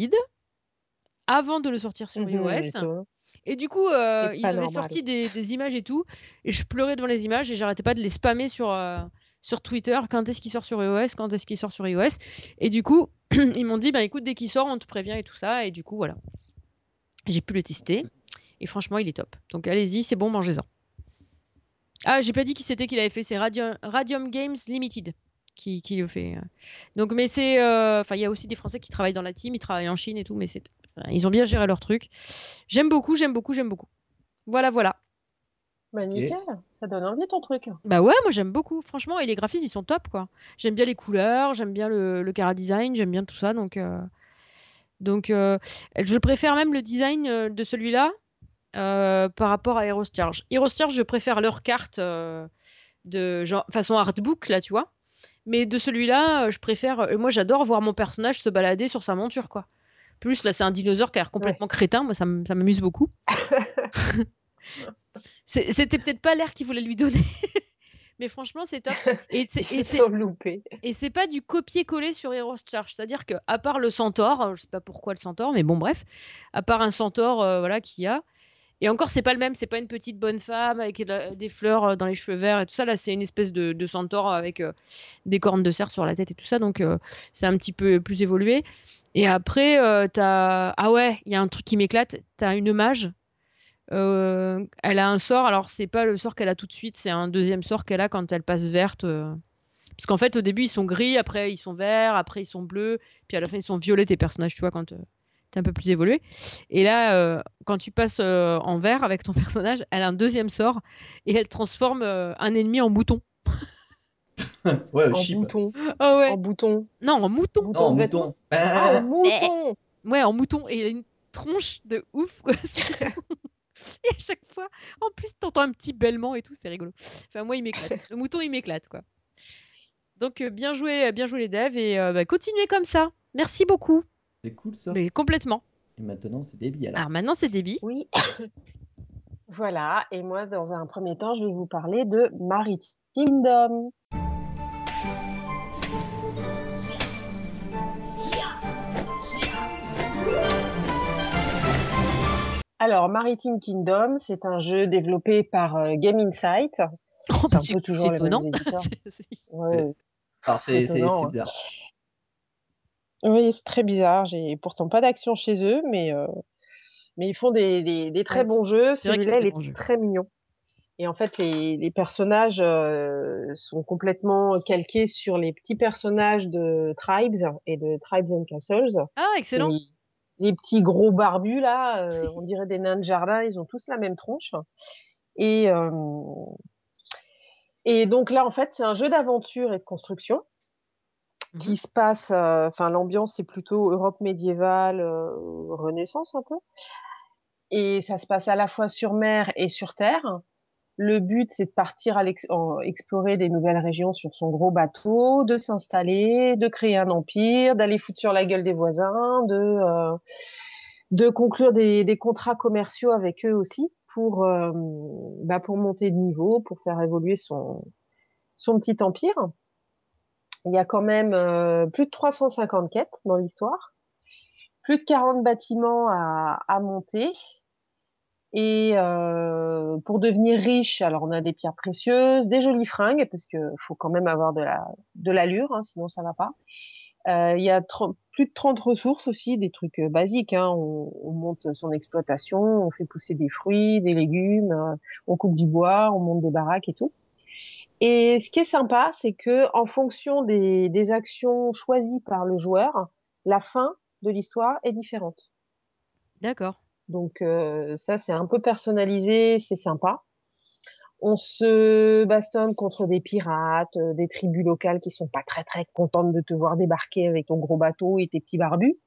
avant de le sortir sur Mhm, iOS. Et du coup, euh, ils avaient normal. sorti des, des images et tout, et je pleurais devant les images et j'arrêtais pas de les spammer sur, euh, sur Twitter. Quand est-ce qu'il sort sur iOS? Quand est-ce qu'il sort sur iOS? Et du coup, ils m'ont dit, bah écoute, dès qu'il sort, on te prévient et tout ça. Et du coup, voilà. J'ai pu le tester. Et franchement, il est top. Donc allez-y, c'est bon, mangez-en. Ah, j'ai pas dit qui c'était qui l'avait fait. C'est Radium, Radium Games Limited qui, qui le fait. Donc, mais c'est. euh, Enfin, il y a aussi des Français qui travaillent dans la team, ils travaillent en Chine et tout, mais c'est. Ils ont bien géré leur truc. J'aime beaucoup, j'aime beaucoup, j'aime beaucoup. Voilà, voilà. Bah, nickel. Ça donne envie ton truc. Bah ouais, moi j'aime beaucoup, franchement, et les graphismes ils sont top quoi. J'aime bien les couleurs, j'aime bien le, le cara design, j'aime bien tout ça, donc euh, donc euh, je préfère même le design de celui-là euh, par rapport à Heroes Charge. Heroes Charge, je préfère leur carte euh, de genre façon artbook là, tu vois. Mais de celui-là, euh, je préfère. moi, j'adore voir mon personnage se balader sur sa monture quoi. Plus là, c'est un dinosaure qui a l'air complètement crétin, moi ça m'amuse beaucoup. C'était peut-être pas l'air qu'il voulait lui donner. Mais franchement, c'est top. Et c'est- pas du copier-coller sur Heroes Charge. C'est-à-dire que à part le centaure, je sais pas pourquoi le centaure, mais bon, bref, à part un centaure euh, voilà, qu'il y a. Et encore, c'est pas le même. C'est pas une petite bonne femme avec des fleurs euh, dans les cheveux verts et tout ça. Là, c'est une espèce de, centaure avec euh, des cornes de cerf sur la tête et tout ça. Donc, euh, c'est un petit peu plus évolué. Et après, euh, t'as. Ah ouais, il y a un truc qui m'éclate. T'as une mage. Elle a un sort. Alors, c'est pas le sort qu'elle a tout de suite. C'est un deuxième sort qu'elle a quand elle passe verte. parce qu'en fait, au début, ils sont gris, après, ils sont verts, après, ils sont bleus, puis à la fin, ils sont violets, tes personnages, tu vois, quand t'es un peu plus évolué. Et là, euh, quand tu passes euh, en vert avec ton personnage, elle a un deuxième sort et elle transforme euh, un ennemi en mouton. ouais, En chip. bouton. Ah ouais En bouton. Non, en mouton Non, vêtements. mouton. Ah, en Ah, mouton. Ouais, en mouton. Et il a une tronche de ouf, quoi, ce mouton. Et à chaque fois, en plus, t'entends un petit bêlement et tout, c'est rigolo. Enfin, moi, il m'éclate. Le mouton, il m'éclate, quoi. Donc, euh, bien joué, bien joué les devs et euh, bah, continuez comme ça. Merci beaucoup. C'est cool ça. Mais complètement. Et maintenant, c'est débile alors. Alors maintenant, c'est débit. Oui. voilà. Et moi, dans un premier temps, je vais vous parler de Maritime Kingdom. Alors, Maritime Kingdom, c'est un jeu développé par euh, Game Insight. Oh, C'est toujours étonnant. Ouais. Alors, c'est hein. bizarre. Oui, c'est très bizarre. J'ai pourtant pas d'action chez eux, mais, euh, mais ils font des, des, des très Ouais, bons jeux. c'est vrai Celui-là, il des est bons jeux. très mignon. Et en fait, les, les personnages euh, sont complètement calqués sur les petits personnages de Tribes et de Tribes and Castles. Ah, excellent. Les petits gros barbus là, euh, on dirait des nains de jardin, ils ont tous la même tronche. Et, euh, et donc là, en fait, c'est un jeu d'aventure et de construction qui Mhm. se passe, enfin l'ambiance c'est plutôt Europe médiévale, Renaissance un peu. Et ça se passe à la fois sur mer et sur terre. Le but, c'est de partir à l'ex- en- explorer des nouvelles régions sur son gros bateau, de s'installer, de créer un empire, d'aller foutre sur la gueule des voisins, de, euh, de conclure des, des contrats commerciaux avec eux aussi pour, euh, bah, pour monter de niveau, pour faire évoluer son, son petit empire. Il y a quand même euh, plus de 350 quêtes dans l'histoire, plus de 40 bâtiments à, monter. Et euh, pour devenir riche, alors on a des pierres précieuses, des jolies fringues, parce que faut quand même avoir de la de l'allure, hein, sinon ça va pas. Euh, il y a 30 plus de 30 ressources aussi, des trucs basiques. Hein. On, on monte son exploitation, on fait pousser des fruits, des légumes, on coupe du bois, on monte des baraques et tout. Et ce qui est sympa, c'est que en fonction des, des actions choisies par le joueur, la fin de l'histoire est différente. D'accord. Donc euh, ça, c'est un peu personnalisé, c'est sympa. On se bastonne contre des pirates, euh, des tribus locales qui sont pas très très contentes de te voir débarquer avec ton gros bateau et tes petits barbus.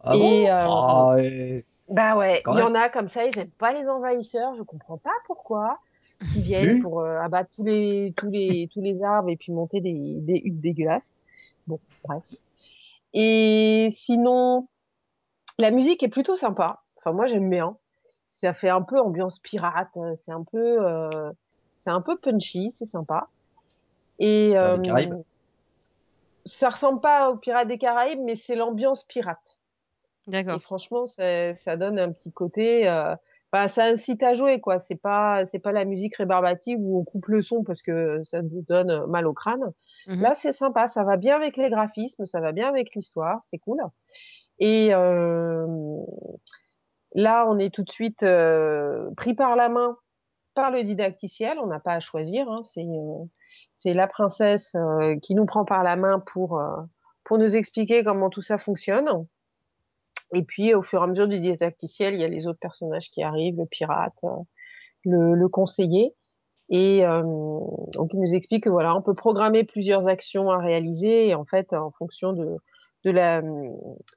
Ah bon? Et euh, Ah, ouais. bah ouais, il y en a comme ça, ils aiment pas les envahisseurs, je comprends pas pourquoi, qui viennent pour euh, abattre tous les tous les tous les arbres et puis monter des des huttes dégueulasses. Bon, bref. Et sinon, la musique est plutôt sympa. Enfin moi j'aime bien. Ça fait un peu ambiance pirate, euh, c'est un peu euh, c'est un peu punchy, c'est sympa. Et euh, ça ressemble pas aux Pirates des Caraïbes, mais c'est l'ambiance pirate. Et D'accord. franchement, ça, ça donne un petit côté. Euh, bah, ça incite à jouer, quoi. C'est pas, c'est pas la musique rébarbative où on coupe le son parce que ça nous donne mal au crâne. Mhm. Là, c'est sympa. Ça va bien avec les graphismes, ça va bien avec l'histoire. C'est cool. Et euh, là, on est tout de suite euh, pris par la main par le didacticiel. On n'a pas à choisir. Hein. C'est euh, c'est la princesse euh, qui nous prend par la main pour euh, pour nous expliquer comment tout ça fonctionne. Et puis, au fur et à mesure du didacticiel, il y a les autres personnages qui arrivent, le pirate, euh, le, le conseiller. Et euh, donc, il nous explique que voilà, on peut programmer plusieurs actions à réaliser. Et en fait, en fonction de, la,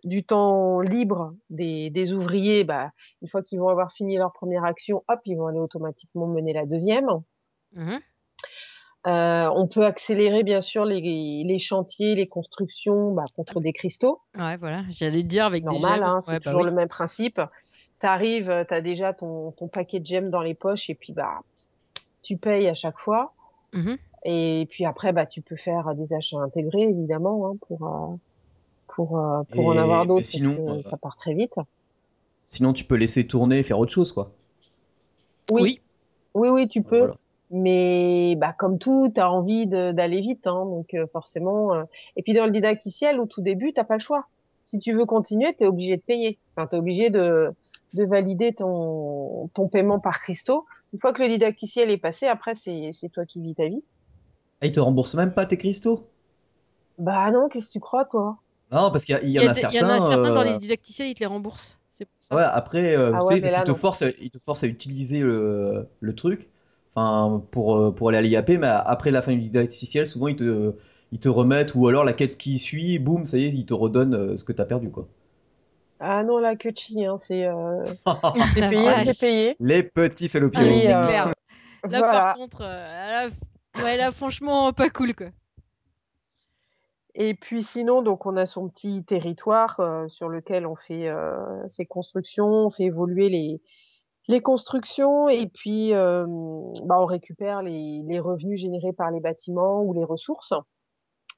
du temps libre des, ouvriers, bah, une fois qu'ils vont avoir fini leur première action, hop, ils vont aller automatiquement mener la deuxième. Mhm. Euh, on peut accélérer, bien sûr, les, les chantiers, les constructions bah, contre des cristaux. Ouais, voilà. J'allais dire avec des Normal, gemmes. hein, Ouais, c'est bah toujours oui. le même principe. T'arrives, euh, t'as déjà ton, ton paquet de gemmes dans les poches et puis bah tu payes à chaque fois. Mhm. Et puis après bah tu peux faire des achats intégrés évidemment hein, pour euh, pour euh, pour en avoir d'autres parce sinon, que euh, ça part très vite. sinon tu peux laisser tourner et faire autre chose, quoi. Oui, Oui. oui, oui, tu peux. Voilà. Mais bah comme tout, t'as envie de- d'aller vite, hein, donc euh, forcément. euh, Et puis dans le didacticiel, au tout début, t'as pas le choix. Si tu veux continuer, t'es obligé de payer. Enfin, t'es obligé de de valider ton ton paiement par cristaux. Une fois que le didacticiel est passé, après c'est c'est toi qui vis ta vie. Ah, ils te remboursent même pas tes cristaux? Bah non, qu'est-ce que tu crois, toi? Non, parce qu'il y, a- il en a a des- il y en a certains. certains dans les euh, didacticiels, ils te les remboursent. C'est pour ça. Ouais, après, euh, Ah tu ouais, sais, mais parce qu'ils là te non. forcent, ils te forcent à utiliser le, le truc, enfin, pour, euh, pour aller à l'IAP, mais après la fin du didacticiel, souvent ils te, ils te remettent, ou alors la quête qui suit, boum, ça y est, ils te redonnent euh, ce que t'as perdu, quoi. Ah non, là que chi, hein, c'est euh, c'est La payé, c'est vache. payé. Les petits Ah salopiolos. Et c'est euh, clair. Là, par contre, euh, là, ouais, là, franchement, pas cool, quoi. Et puis sinon, donc on a son petit territoire euh, sur lequel on fait euh, ses constructions, on fait évoluer les, les constructions et puis euh, bah, on récupère les, les revenus générés par les bâtiments ou les ressources.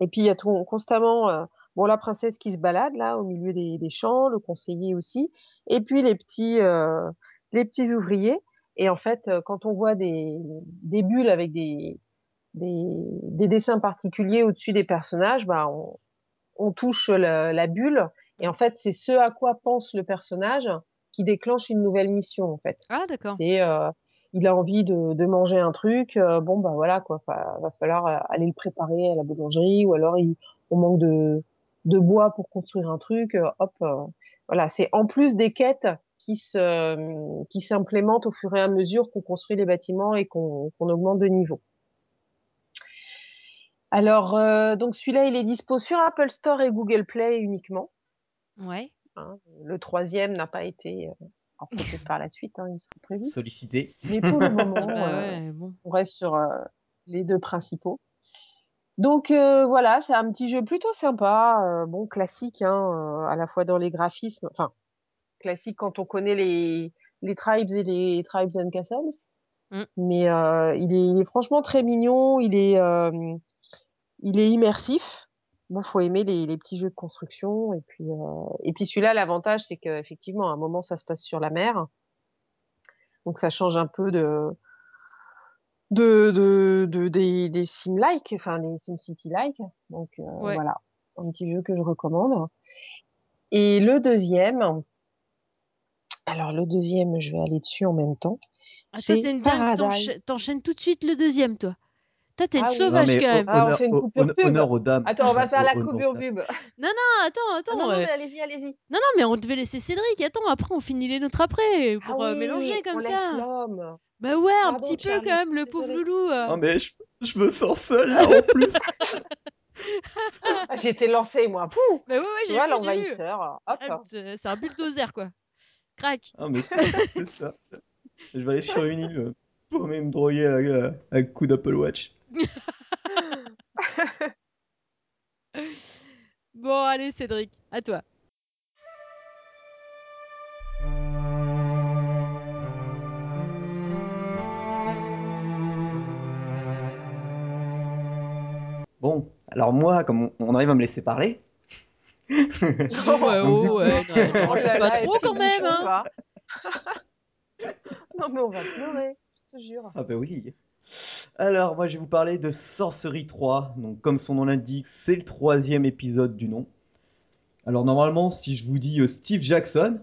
Et puis il y a tout, constamment euh, bon la princesse qui se balade là au milieu des, des champs, le conseiller aussi, et puis les petits euh, les petits ouvriers. Et en fait, quand on voit des, des bulles avec des, des, des dessins particuliers au-dessus des personnages, bah on, on touche la, la bulle et en fait c'est ce à quoi pense le personnage qui déclenche une nouvelle mission en fait. Ah, d'accord. C'est euh, il a envie de, de manger un truc, euh, bon bah voilà quoi, va, va falloir euh, aller le préparer à la boulangerie ou alors il, on manque de de bois pour construire un truc, euh, hop. voilà, c'est en plus des quêtes qui se qui s'implémentent au fur et à mesure qu'on construit les bâtiments et qu'on qu'on augmente de niveau. Alors, euh, donc celui-là, il est dispo sur Apple Store et Google Play uniquement. Ouais. Hein. Le troisième n'a pas été euh, alors peut-être par la suite, hein, il sera prévu. Sollicité. Mais pour le moment, euh, ouais, bon. on reste sur euh, les deux principaux. Donc euh, voilà, c'est un petit jeu plutôt sympa, euh, bon classique, hein, euh, à la fois dans les graphismes, enfin classique quand on connaît les les tribes et les tribes and castles. Mm. Mais euh, il est, il est franchement très mignon, il est euh, il est immersif. Bon, faut aimer les, les petits jeux de construction et puis euh, et puis celui-là, l'avantage c'est qu'effectivement, à un moment ça se passe sur la mer, donc ça change un peu de de, de, de des, des sim-like, enfin des SimCity-like. Donc euh, Ouais. voilà, un petit jeu que je recommande. Et le deuxième, alors le deuxième, je vais aller dessus en même temps. Ah, c'est Paradise. t'enchaînes tout de suite le deuxième, toi? Toi, t'es une Ah oui. sauvage mais quand ho- même. Ah, on honneur, fait une ho- coupure hon- pub. honneur aux dames. Attends, on va faire la Honneur aux coupure dames. pub. Non, non, attends, Ah attends. non, non, euh, mais allez-y, allez-y. Non, non, mais on devait laisser Cédric. Attends, après, on finit les nôtres après Ah pour euh, oui, mélanger on comme laisse ça. l'homme. Bah ouais, un Pardon, petit peu Charlie, quand même, le pauvre désolée. loulou. euh. Non, mais je, je me sens seul là en plus. Ah, j'ai été lancée, moi. Pouh Bah ouais, ouais, Tu j'ai vois, vu, j'ai vu. l'envahisseur. Hop. Ah, C'est c'est un bulldozer, quoi. Crac. Ah, mais c'est c'est ça. Je vais aller sur une île euh, pour me droguer avec un coup d'Apple Watch. Bon, allez, Cédric, à toi. Bon, alors moi, comme on, on arrive à me laisser parler. Ouais, oh, coup- ouais, non, Oh rajoutes là pas là, trop quand même, hein. pas. non, mais on va pleurer, je te jure. Ah bah oui. Alors, moi, je vais vous parler de Sorcery 3. Donc, comme son nom l'indique, c'est le troisième épisode du nom. Alors, normalement, si je vous dis euh, Steve Jackson,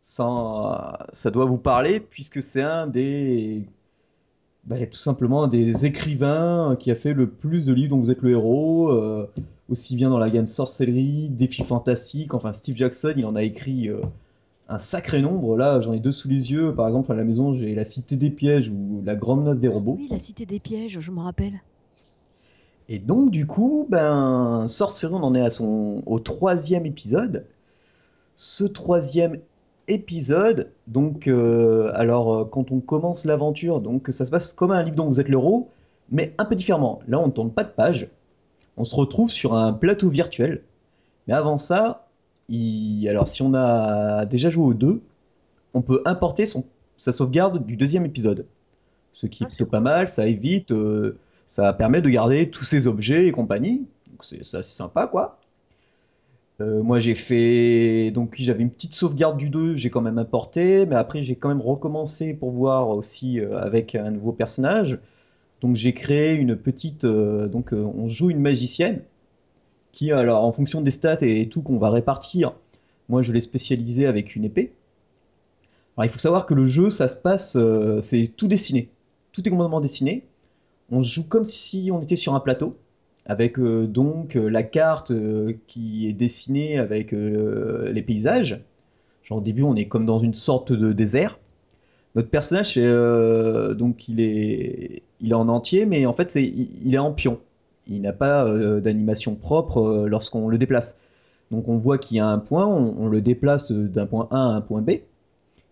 ça, ça doit vous parler, puisque c'est un des... bah, tout simplement, des écrivains qui a fait le plus de livres dont vous êtes le héros, euh, aussi bien dans la gamme Sorcellerie, Défis Fantastiques. Enfin, Steve Jackson, il en a écrit euh, un sacré nombre. Là, j'en ai deux sous les yeux. Par exemple, à la maison, j'ai La Cité des Pièges ou La Grande Noce des Robots. Oui, la cité des pièges, je me rappelle. Et donc, du coup, ben, Sorcery, on en est à son, au troisième épisode. Ce troisième épisode, donc, euh, alors, euh, quand on commence l'aventure, donc, ça se passe comme un livre dont vous êtes l'héros, mais un peu différemment. Là, on ne tourne pas de page. On se retrouve sur un plateau virtuel. Mais avant ça, il- alors, si on a déjà joué aux deux, on peut importer son, sa sauvegarde du deuxième épisode. Ce qui est Ah, plutôt pas mal, ça évite, euh, ça permet de garder tous ces objets et compagnie. Donc c'est ça, c'est sympa quoi. Euh, moi j'ai fait. Donc j'avais une petite sauvegarde du 2, j'ai quand même importé, mais après j'ai quand même recommencé pour voir aussi euh, avec un nouveau personnage. Donc j'ai créé une petite. donc on joue une magicienne qui, alors en fonction des stats et tout qu'on va répartir, moi je l'ai spécialisé avec une épée. Alors il faut savoir que le jeu, ça se passe, euh, c'est tout dessiné. Tout est complètement dessiné. On joue comme si on était sur un plateau, avec euh, donc euh, la carte qui est dessinée avec les paysages. Genre au début, on est comme dans une sorte de désert. Notre personnage, donc il est, en entier, mais en fait, c'est, il est en pion. Il n'a pas euh, d'animation propre euh, lorsqu'on le déplace. Donc on voit qu'il y a un point, on, le déplace d'un point A à un point B.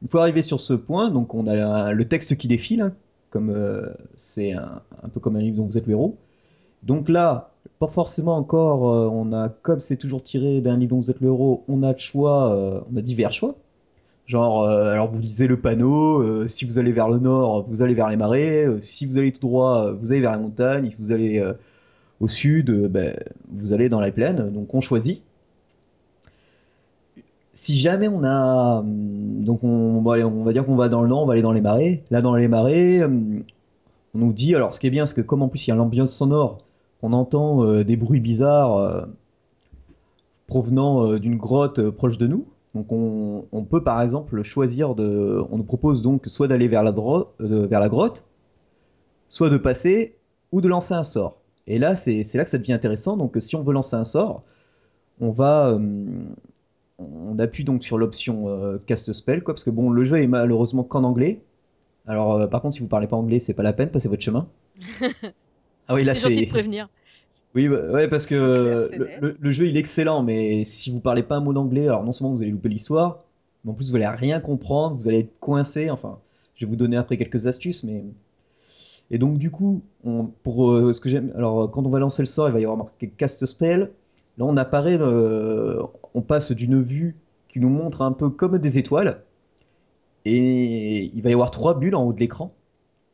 Une fois arrivé sur ce point, donc on a le texte qui défile, hein, comme euh, c'est un, peu comme un livre dont vous êtes le héros. Donc là, pas forcément encore, on a comme c'est toujours tiré d'un livre dont vous êtes le héros, on a choix, on a divers choix. Genre, alors vous lisez le panneau, si vous allez vers le nord, vous allez vers les marais, si vous allez tout droit, vous allez vers la montagne, si vous allez au sud, euh, ben, vous allez dans la plaine, donc on choisit. Si jamais on a, hum, donc on, va dire qu'on va dans le nord, on va aller dans les marais. Là, dans les marais, hum, on nous dit, alors ce qui est bien, c'est que comme en plus il y a l'ambiance sonore, on entend euh, des bruits bizarres euh, provenant d'une grotte proche de nous. Donc on, peut par exemple choisir de, on nous propose donc soit d'aller vers la grotte, soit de passer ou de lancer un sort. Et là, c'est là que ça devient intéressant. Donc si on veut lancer un sort, on va, hum, on appuie donc sur l'option euh, cast spell, quoi, parce que bon, le jeu est malheureusement qu'en anglais. Alors, euh, par contre, si vous parlez pas anglais, c'est pas la peine, passez votre chemin. ah oui, là C'est gentil de prévenir. Oui, bah, ouais, parce que euh, le- le jeu il est excellent, mais si vous parlez pas un mot d'anglais, alors non seulement vous allez louper l'histoire, mais en plus vous allez rien comprendre, vous allez être coincé. Enfin, je vais vous donner après quelques astuces, mais. Et donc, du coup, pour euh. Alors, euh, quand on va lancer le sort, il va y avoir marqué cast spell. Là, on apparaît, euh, on passe d'une vue qui nous montre un peu comme des étoiles. Et il va y avoir trois bulles en haut de l'écran.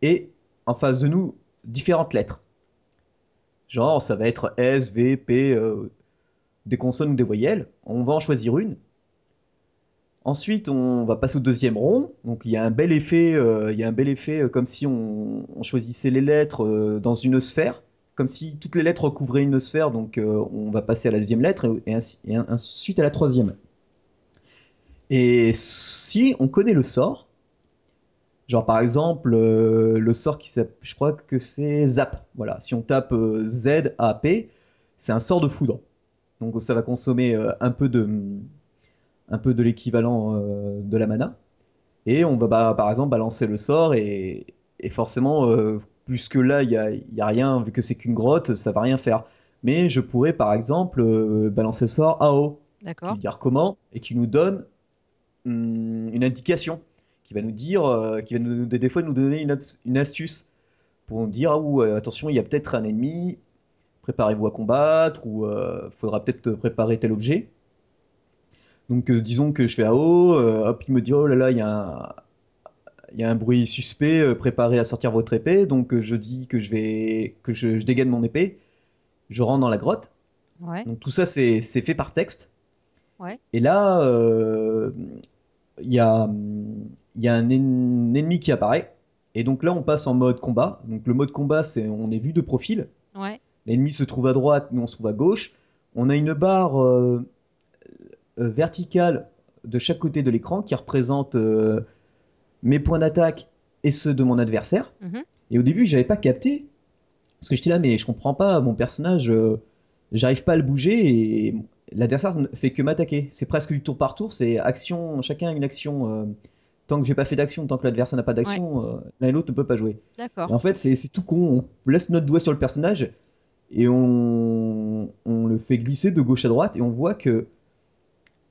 Et en face de nous, différentes lettres. Genre, ça va être S, V, P, des consonnes ou des voyelles. On va en choisir une. Ensuite, on va passer au deuxième rond. Donc, il y a un bel effet, euh, il y a un bel effet euh, comme si on, choisissait les lettres euh, dans une sphère, comme si toutes les lettres recouvraient une sphère. Donc, on va passer à la deuxième lettre et, ensuite à la troisième. Et si on connaît le sort, genre par exemple le sort qui s'appelle, je crois que c'est Zap. Voilà, si on tape Z A P, c'est un sort de foudre. Donc ça va consommer un peu de un peu de l'équivalent euh, de la mana. Et on va bah, par exemple balancer le sort et, et forcément, euh, puisque là il n'y a, y a rien, vu que c'est qu'une grotte, ça va rien faire. Mais je pourrais par exemple euh, balancer le sort AO, D'accord. dire comment, et qui nous donne hum, une indication, qui va nous dire, qui va nous, des fois nous donner une, une astuce pour nous dire, ah, ou, attention, il y a peut-être un ennemi, préparez-vous à combattre, ou il faudra peut-être préparer tel objet. Donc euh, disons que je fais AO, euh, hop, il me dit, oh là là, il y a un, il y a un bruit suspect, euh, préparez à sortir votre épée. Donc je dis que je vais, que je, je dégaine mon épée, je rentre dans la grotte. Ouais. Donc tout ça, c'est c'est fait par texte. Ouais. Et là, euh, il y, a, y a un en- ennemi qui apparaît. Et donc là, on passe en mode combat. Donc le mode combat, c'est on est vu de profil. Ouais. L'ennemi se trouve à droite, nous on se trouve à gauche. On a une barre euh, euh, verticale de chaque côté de l'écran qui représente euh, mes points d'attaque et ceux de mon adversaire. Mhm. Et au début, j'avais pas capté. Parce que j'étais là, mais je comprends pas, mon personnage, euh, j'arrive pas à le bouger et l'adversaire ne fait que m'attaquer. C'est presque du tour par tour, c'est action, chacun a une action. euh, tant que j'ai pas fait d'action, tant que l'adversaire n'a pas d'action, euh, l'un et l'autre ne peut pas jouer. D'accord. en fait, c'est c'est tout con. On laisse notre doigt sur le personnage et on, on le fait glisser de gauche à droite et on voit que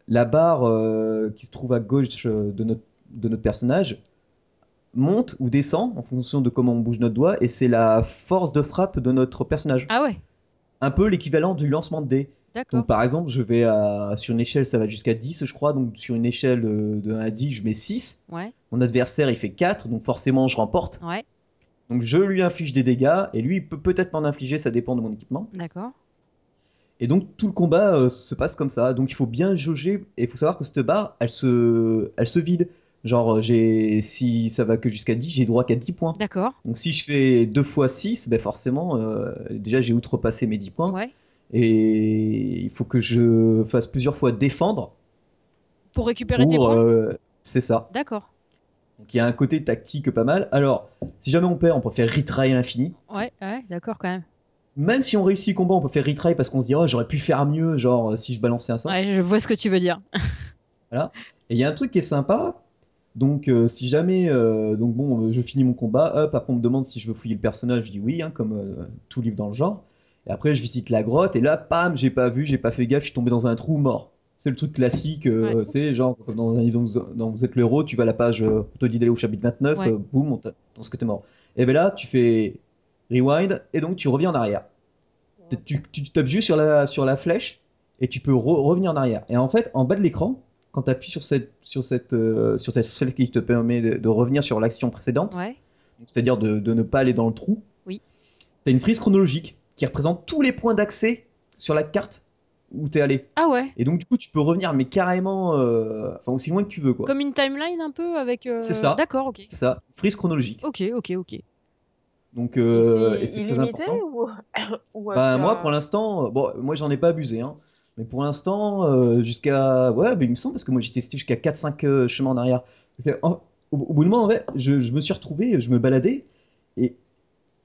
la barre euh, qui se trouve à gauche euh, de notre, de notre personnage monte ou descend en fonction de comment on bouge notre doigt et c'est la force de frappe de notre personnage. Ah ouais. Un peu l'équivalent du lancement de dés. D'accord. Donc par exemple, je vais à, sur une échelle, ça va jusqu'à 10 je crois, donc sur une échelle de, de 1 à 10, je mets 6. Ouais. Mon adversaire, il fait 4, donc forcément, je remporte. Ouais. Donc je lui inflige des dégâts et lui il peut peut-être m'en infliger, ça dépend de mon équipement. D'accord. Et donc tout le combat euh, se passe comme ça. Donc il faut bien jauger et il faut savoir que cette barre, elle se, elle se vide. Genre euh, j'ai, si ça va que jusqu'à 10, j'ai droit qu'à 10 points. D'accord. Donc si je fais 2 fois 6, ben forcément, euh, déjà j'ai outrepassé mes 10 points. Ouais. Et il faut que je fasse plusieurs fois défendre. Pour récupérer tes Pour, points. euh, c'est ça. D'accord. Donc il y a un côté tactique pas mal. Alors, si jamais on perd, on peut faire retry à l'infini. Ouais. Ouais. D'accord quand même. Même si on réussit le combat, on peut faire retry parce qu'on se dit oh j'aurais pu faire mieux, genre euh, si je balançais un sort. Ouais. Je vois ce que tu veux dire. Et il y a un truc qui est sympa. Donc euh, si jamais, euh, donc bon, je finis mon combat, hop, après on me demande si je veux fouiller le personnage, je dis oui, hein, comme euh, tout livre dans le genre. Et après je visite la grotte et là, pam, j'ai pas vu, j'ai pas fait gaffe, je suis tombé dans un trou mort. C'est le truc classique, Ouais. c'est genre comme dans un livre dont vous, êtes le héros, tu vas à la page, on te dit d'aller au chapitre 29, Ouais. euh, boum, on dans ce que t'es mort. Et ben là, tu fais rewind et donc tu reviens en arrière. Tu, tapes juste sur la, sur la flèche et tu peux re- revenir en arrière. Et en fait, en bas de l'écran, quand tu appuies sur cette, sur, cette, euh, sur cette flèche qui te permet de, de revenir sur l'action précédente, Ouais. c'est-à-dire de, de ne pas aller dans le trou, Oui. tu as une frise chronologique qui représente tous les points d'accès sur la carte où tu es allé. Ah ouais. Et donc, du coup, tu peux revenir, mais carrément, euh, enfin, aussi loin que tu veux. quoi. Comme une timeline un peu avec. euh, C'est ça. D'accord. Ok. C'est ça, frise chronologique. Ok. Ok. Ok. Donc, Et euh, c'est et c'est très important. ou, ou, euh, Bah, tu moi, as- pour l'instant, euh, bon, moi, j'en ai pas abusé, hein. Mais pour l'instant, euh, jusqu'à. Ouais, bah, il me semble, parce que moi, j'ai testé jusqu'à 4-5 euh, chemins en arrière. En- Au, au bout de moment, en fait, je, je me suis retrouvé, je me baladais. Et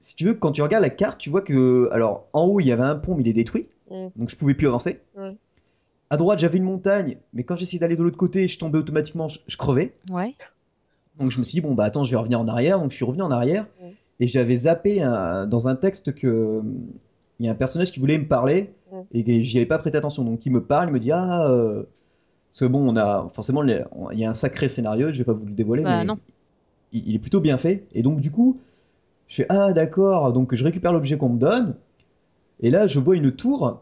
si tu veux, quand tu regardes la carte, tu vois que. Alors, en haut, il y avait un pont, mais il est détruit. Mm. Donc, je pouvais plus avancer. Ouais. À droite, j'avais une montagne, mais quand j'essayais d'aller de l'autre côté, je tombais automatiquement, je, je crevais. Ouais. Donc je me suis dit, bon, bah attends, je vais revenir en arrière. Donc je suis revenu en arrière. Ouais. Et j'avais zappé un- dans un texte que il y a un personnage qui voulait me parler et j'y avais pas prêté attention. Donc il me parle, il me dit, ah, euh, parce que bon, on a forcément, il y a un sacré scénario, je vais pas vous le dévoiler, Bah, mais non. Il, il est plutôt bien fait. Et donc du coup, je fais, ah d'accord, donc je récupère l'objet qu'on me donne. Et là, je vois une tour.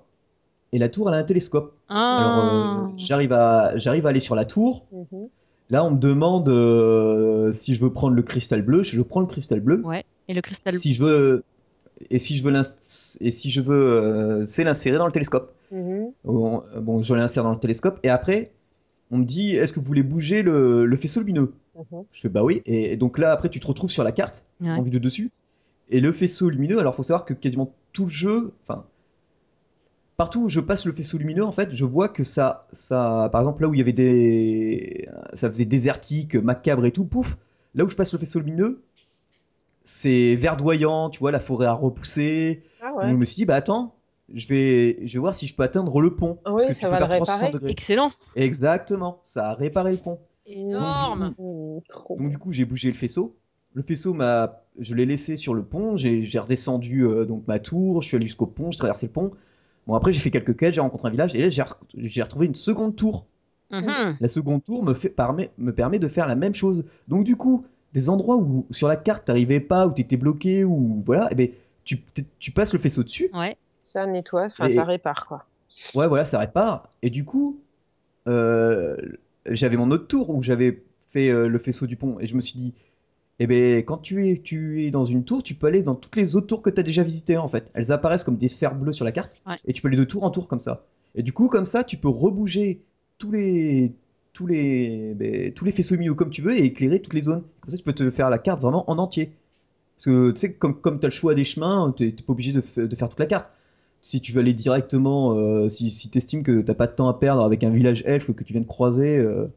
Et la tour, elle a un télescope. Alors, Ah. euh, j'arrive à, j'arrive à aller sur la tour. Mhm. Là, on me demande euh, si je veux prendre le cristal bleu. Je prends le cristal bleu. Ouais. Et le cristal. Si je veux, et si je veux et si je veux, euh, c'est l'insérer dans le télescope. Mhm. On- bon, je l'insère dans le télescope. Et après, on me dit, est-ce que vous voulez bouger le, le faisceau lumineux? Mhm. Je fais bah oui. Et, et donc là, après, tu te retrouves sur la carte Ouais. en vue de dessus. Et le faisceau lumineux. Alors, faut savoir que quasiment tout le jeu, enfin. Partout où je passe le faisceau lumineux, en fait, je vois que ça, ça, par exemple, là où il y avait des, ça faisait désertique, macabre et tout, pouf, là où je passe le faisceau lumineux, c'est verdoyant, tu vois, la forêt a repoussé. Ah Donc, je me suis dit, bah attends, je vais, je vais voir si je peux atteindre le pont. Parce que ça tu peux va faire le 360 réparer. degrés. Excellent. Exactement, ça a réparé le pont. Énorme. Mhm. Trop Donc du coup, j'ai bougé le faisceau. Le faisceau m'a, je l'ai laissé sur le pont. J'ai j'ai redescendu euh, donc ma tour. Je suis allé jusqu'au pont. Je traversé le pont. Bon après, j'ai fait quelques quêtes. J'ai rencontré un village et là, j'ai re- j'ai retrouvé une seconde tour. Mhm. La seconde tour me fait permet, me permet de faire la même chose. Donc du coup, des endroits où sur la carte t'arrivais pas, où t'étais bloqué, ou voilà, et ben tu, tu passes le faisceau dessus. Ouais. Ça nettoie, enfin ça répare quoi. Ouais, voilà, ça répare. Et du coup, euh, j'avais mon autre tour où j'avais fait euh, le faisceau du pont. Et je me suis dit, eh ben, quand tu es, tu es dans une tour, tu peux aller dans toutes les autres tours que tu as déjà visitées, en fait. Elles apparaissent comme des sphères bleues sur la carte. Ouais. Et tu peux aller de tour en tour comme ça. Et du coup, comme ça, tu peux rebouger tous les, tous les, ben, tous les faisceaux lumineux comme tu veux et éclairer toutes les zones. Comme ça, tu peux te faire la carte vraiment en entier. Parce que, tu sais, comme, comme tu as le choix des chemins, tu n'es pas obligé de, faire toute la carte si tu veux aller directement, euh, si, si tu estimes que t'as pas de temps à perdre avec un village elfe que tu viens de croiser euh,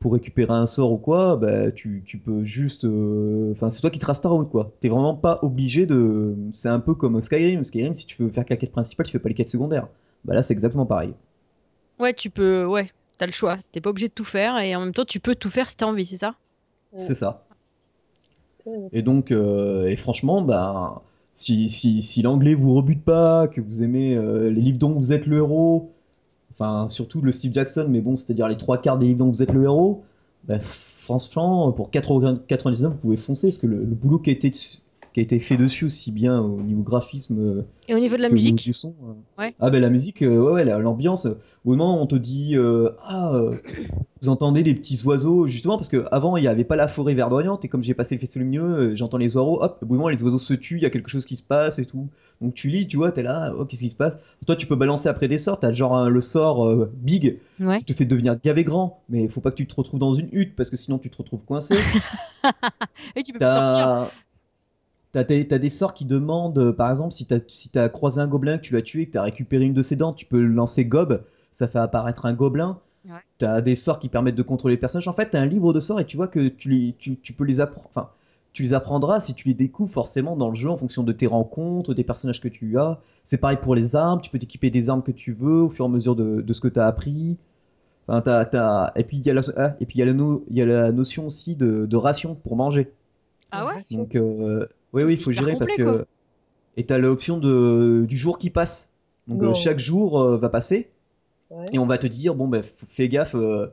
pour récupérer un sort ou quoi, bah, tu, peux juste. euh, Enfin, c'est toi qui traces ta route, quoi. T'es vraiment pas obligé de. C'est un peu comme Skyrim. Skyrim, si tu veux faire la quête principale, tu fais pas les quêtes secondaires. Bah là, c'est exactement pareil. Ouais, tu peux. Ouais. T'as le choix. T'es pas obligé de tout faire et en même temps, tu peux tout faire si t'as envie, c'est ça? C'est ça. Et donc, euh, et franchement, bah, si, si, si l'anglais vous rebute pas, que vous aimez euh, les livres dont vous êtes le héros, enfin surtout le Steve Jackson, mais bon, c'est-à-dire les trois quarts des livres dont vous êtes le héros, bah, franchement, pour 4,99€, vous pouvez foncer, parce que le, le boulot qui a, été dessus- qui a été fait dessus, aussi bien au niveau graphisme Et au niveau de la que musique du son. Ouais. Ah ben la musique, euh, ouais, ouais, la- l'ambiance, au moment où on te dit, euh, ah, euh, vous entendez des petits oiseaux, justement, parce qu'avant, il n'y avait pas la forêt verdoyante, et comme j'ai passé le faisceau lumineux, j'entends les oiseaux, hop, au moment, les oiseaux se tuent, il y a quelque chose qui se passe et tout. Donc tu lis, tu vois, t'es là, oh, qu'est-ce qui se passe? Toi, tu peux balancer après des sorts, t'as genre un- le sort euh, big Ouais. qui te fait devenir gavé grand, mais il faut pas que tu te retrouves dans une hutte, parce que sinon tu te retrouves coincé. Et tu peux plus sortir. T'as t'as des, t'as des sorts qui demandent, euh, par exemple, si t'as si t'as croisé un gobelin que tu as tué et que t'as récupéré une de ses dents, tu peux lancer gob, ça fait apparaître un gobelin. Ouais. T'as des sorts qui permettent de contrôler les personnages. En fait, t'as un livre de sorts et tu vois que tu, les, tu, tu peux les apprendre. Enfin, tu les apprendras si tu les découvres forcément dans le jeu en fonction de tes rencontres, des personnages que tu as. C'est pareil pour les armes, tu peux t'équiper des armes que tu veux au fur et à mesure de, de ce que tu as appris. Enfin, t'as- t'as- Et puis il y, a la... ah, et puis, il y, a la no- il y a la notion aussi de, de ration pour manger. Ah ouais Donc, euh, oui, oui, il faut gérer parce que. quoi. Et t'as l'option de... du jour qui passe. Donc, euh, chaque jour euh, va passer Ouais. et on va te dire bon, ben, fais gaffe. euh,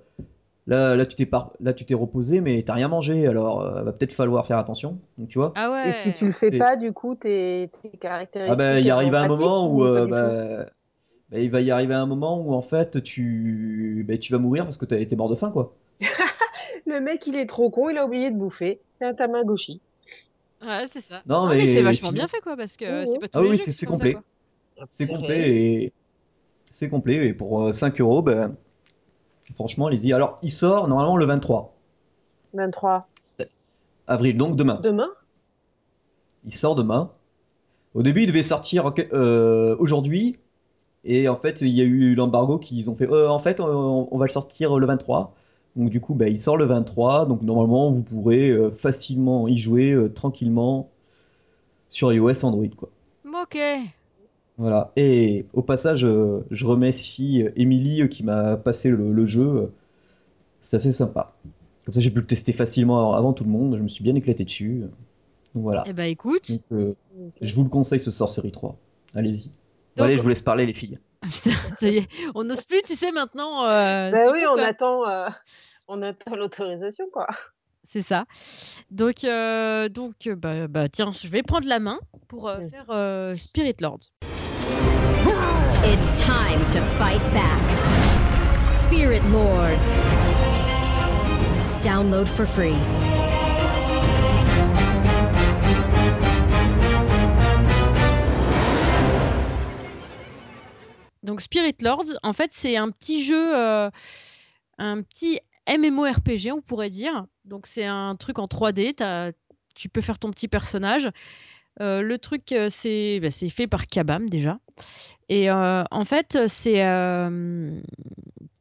Là, là, tu t'es par... là, tu t'es reposé, mais t'as rien mangé, alors euh, va peut-être falloir faire attention. Donc, tu vois. Ah ouais. Et si tu le fais pas, du coup, tes, tes caractéristiques. Ah ben, il elles arrive un moment où bah, bah, il va y arriver un moment où en fait tu bah, tu vas mourir parce que t'as été mort de faim quoi. Le mec, il est trop con, il a oublié de bouffer. C'est un Tamagotchi. Ouais, c'est ça. Non, mais, mais c'est vachement sinon- bien fait quoi parce que Mhm. c'est pas tous Ah les oui, jeux c'est qui complet. quoi. C'est complet et c'est complet et pour euh, 5 euros ben franchement allez-y. Alors il sort normalement le 23 23. C'est- avril donc demain. Demain? Il sort demain. Au début il devait sortir euh, aujourd'hui et en fait il y a eu l'embargo qu'ils ont fait. Euh, en fait on, on va le sortir le 23. Donc du coup bah, il sort le 23 donc normalement vous pourrez euh, facilement y jouer euh, tranquillement sur iOS Android quoi. Ok. Voilà. Et au passage, euh, je remercie Émilie qui m'a passé le, le jeu. C'est assez sympa. Comme ça, j'ai pu le tester facilement avant tout le monde. Je me suis bien éclaté dessus. Donc voilà. Eh bah écoute, Donc, je vous le conseille ce Sorcery 3. Allez-y. Bon, Donc- allez, je vous laisse parler les filles. Putain, ça y est, on n'ose plus, tu sais maintenant. euh, Bah oui, on quoi. attend, euh, on attend l'autorisation, quoi. C'est ça. Donc, euh, donc euh, bah, bah, tiens, je vais prendre la main pour faire euh, Spirit Lord. It's time to fight back. Spirit Lords. Download for free. Donc Spirit Lords, en fait, c'est un petit jeu, euh, un petit MMORPG, on pourrait dire. Donc c'est un truc en 3D. t'as- Tu peux faire ton petit personnage. Euh, le truc, euh, c'est bah, c'est fait par Kabam déjà. Et en fait, c'est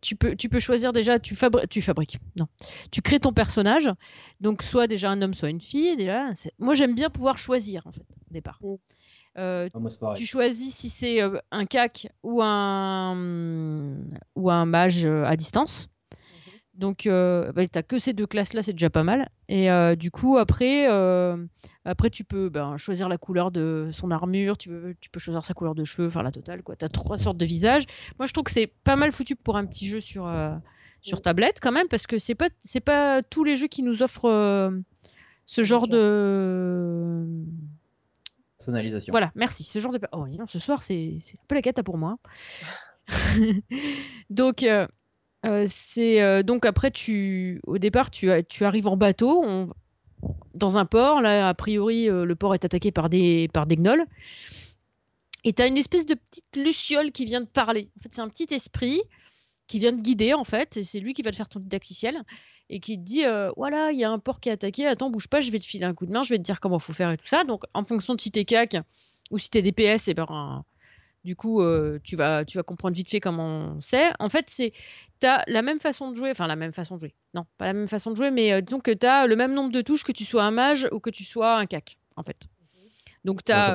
tu peux tu peux choisir déjà tu fabriques non tu crées ton personnage donc soit déjà un homme soit une fille déjà moi j'aime bien pouvoir choisir en fait au départ Mm. Euh, Ah, moi, tu choisis si c'est euh, un cac ou un ou un mage euh, à distance. Donc, euh, bah, t'as que ces deux classes-là, c'est déjà pas mal. Et euh, du coup, après, euh, après tu peux ben, choisir la couleur de son armure, tu, veux, tu peux choisir sa couleur de cheveux, enfin la totale. Tu as trois sortes de visages. Moi, je trouve que c'est pas mal foutu pour un petit jeu sur, euh, sur tablette quand même, parce que c'est pas, c'est pas tous les jeux qui nous offrent euh, ce genre de Personnalisation. voilà, merci. Ce genre de. Oh, donc, ce soir, c'est un peu la cata pour moi. donc, euh, euh, c'est euh, donc après, tu, au départ, tu, tu arrives en bateau dans un port. Là, a priori, le port est attaqué par des, par des gnolls. Et tu as une espèce de petite luciole qui vient de parler. En fait, c'est un petit esprit qui vient te guider, en fait. C'est lui qui va te faire ton didacticiel et qui te dit euh, voilà, il y a un port qui est attaqué. Attends, bouge pas, je vais te filer un coup de main, je vais te dire comment faut faire et tout ça. Donc, en fonction de si t'es cac ou si t'es DPS, et ben, un- du coup, euh, tu, vas, tu vas comprendre vite fait comment c'est. En fait, c'est t'as la même façon de jouer, enfin la même façon de jouer. Non, pas la même façon de jouer, mais euh, disons que t'as le même nombre de touches que tu sois un mage ou que tu sois un cac, en fait. Donc, t'as.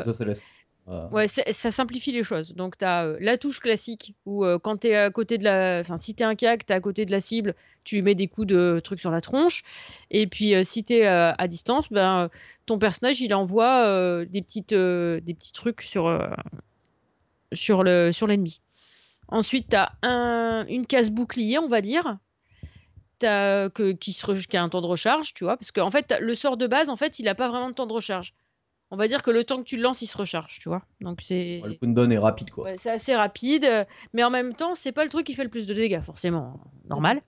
Euh, Ouais, ça simplifie les choses. Donc, tu as la touche classique où, euh, quand tu es à côté de la. Enfin, si tu es un cac, tu es à côté de la cible, tu lui mets des coups de trucs sur la tronche. Et puis, euh, si tu es à distance, ben, euh, ton personnage, il envoie euh, des, petites, euh, des petits trucs sur, euh, sur le- sur l'ennemi. Ensuite, tu as un, une case bouclier, on va dire. T'as, que, qui, se, a un temps de recharge, tu vois. Parce que, en fait, le sort de base, en fait, il n'a pas vraiment de temps de recharge. On va dire que le temps que tu le lances, il se recharge, tu vois. Donc, c'est. Le est rapide, quoi. Ouais, c'est assez rapide, euh, mais en même temps, c'est pas le truc qui fait le plus de dégâts, forcément, hein, normal.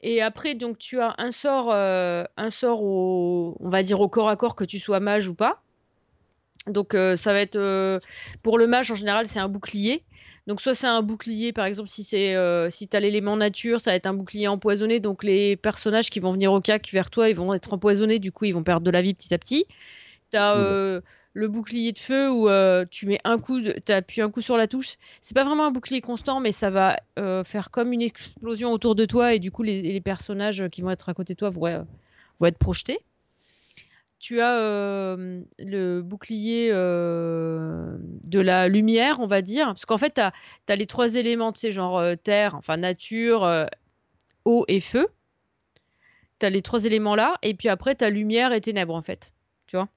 Et après, donc, tu as un sort, euh, un sort au, on va dire au corps à corps, que tu sois mage ou pas. Donc, euh, ça va être euh, pour le mage en général, c'est un bouclier. Donc, soit c'est un bouclier, par exemple, si c'est si t'as l'élément nature, ça va être un bouclier empoisonné. Donc, les personnages qui vont venir au cac vers toi, ils vont être empoisonnés. Du coup, ils vont perdre de la vie petit à petit. T'as Cool. euh, le bouclier de feu où euh, tu mets un coup, t'appuies un coup sur la touche. C'est pas vraiment un bouclier constant, mais ça va euh, faire comme une explosion autour de toi et du coup les, les personnages qui vont être à côté de toi vont, vont être projetés. Tu as euh, le bouclier de la lumière, on va dire, parce qu'en fait, tu as, les trois éléments, tu sais, genre terre, enfin nature, eau et feu. Tu as les trois éléments là, et puis après, tu as lumière et ténèbres, en fait. Tu vois?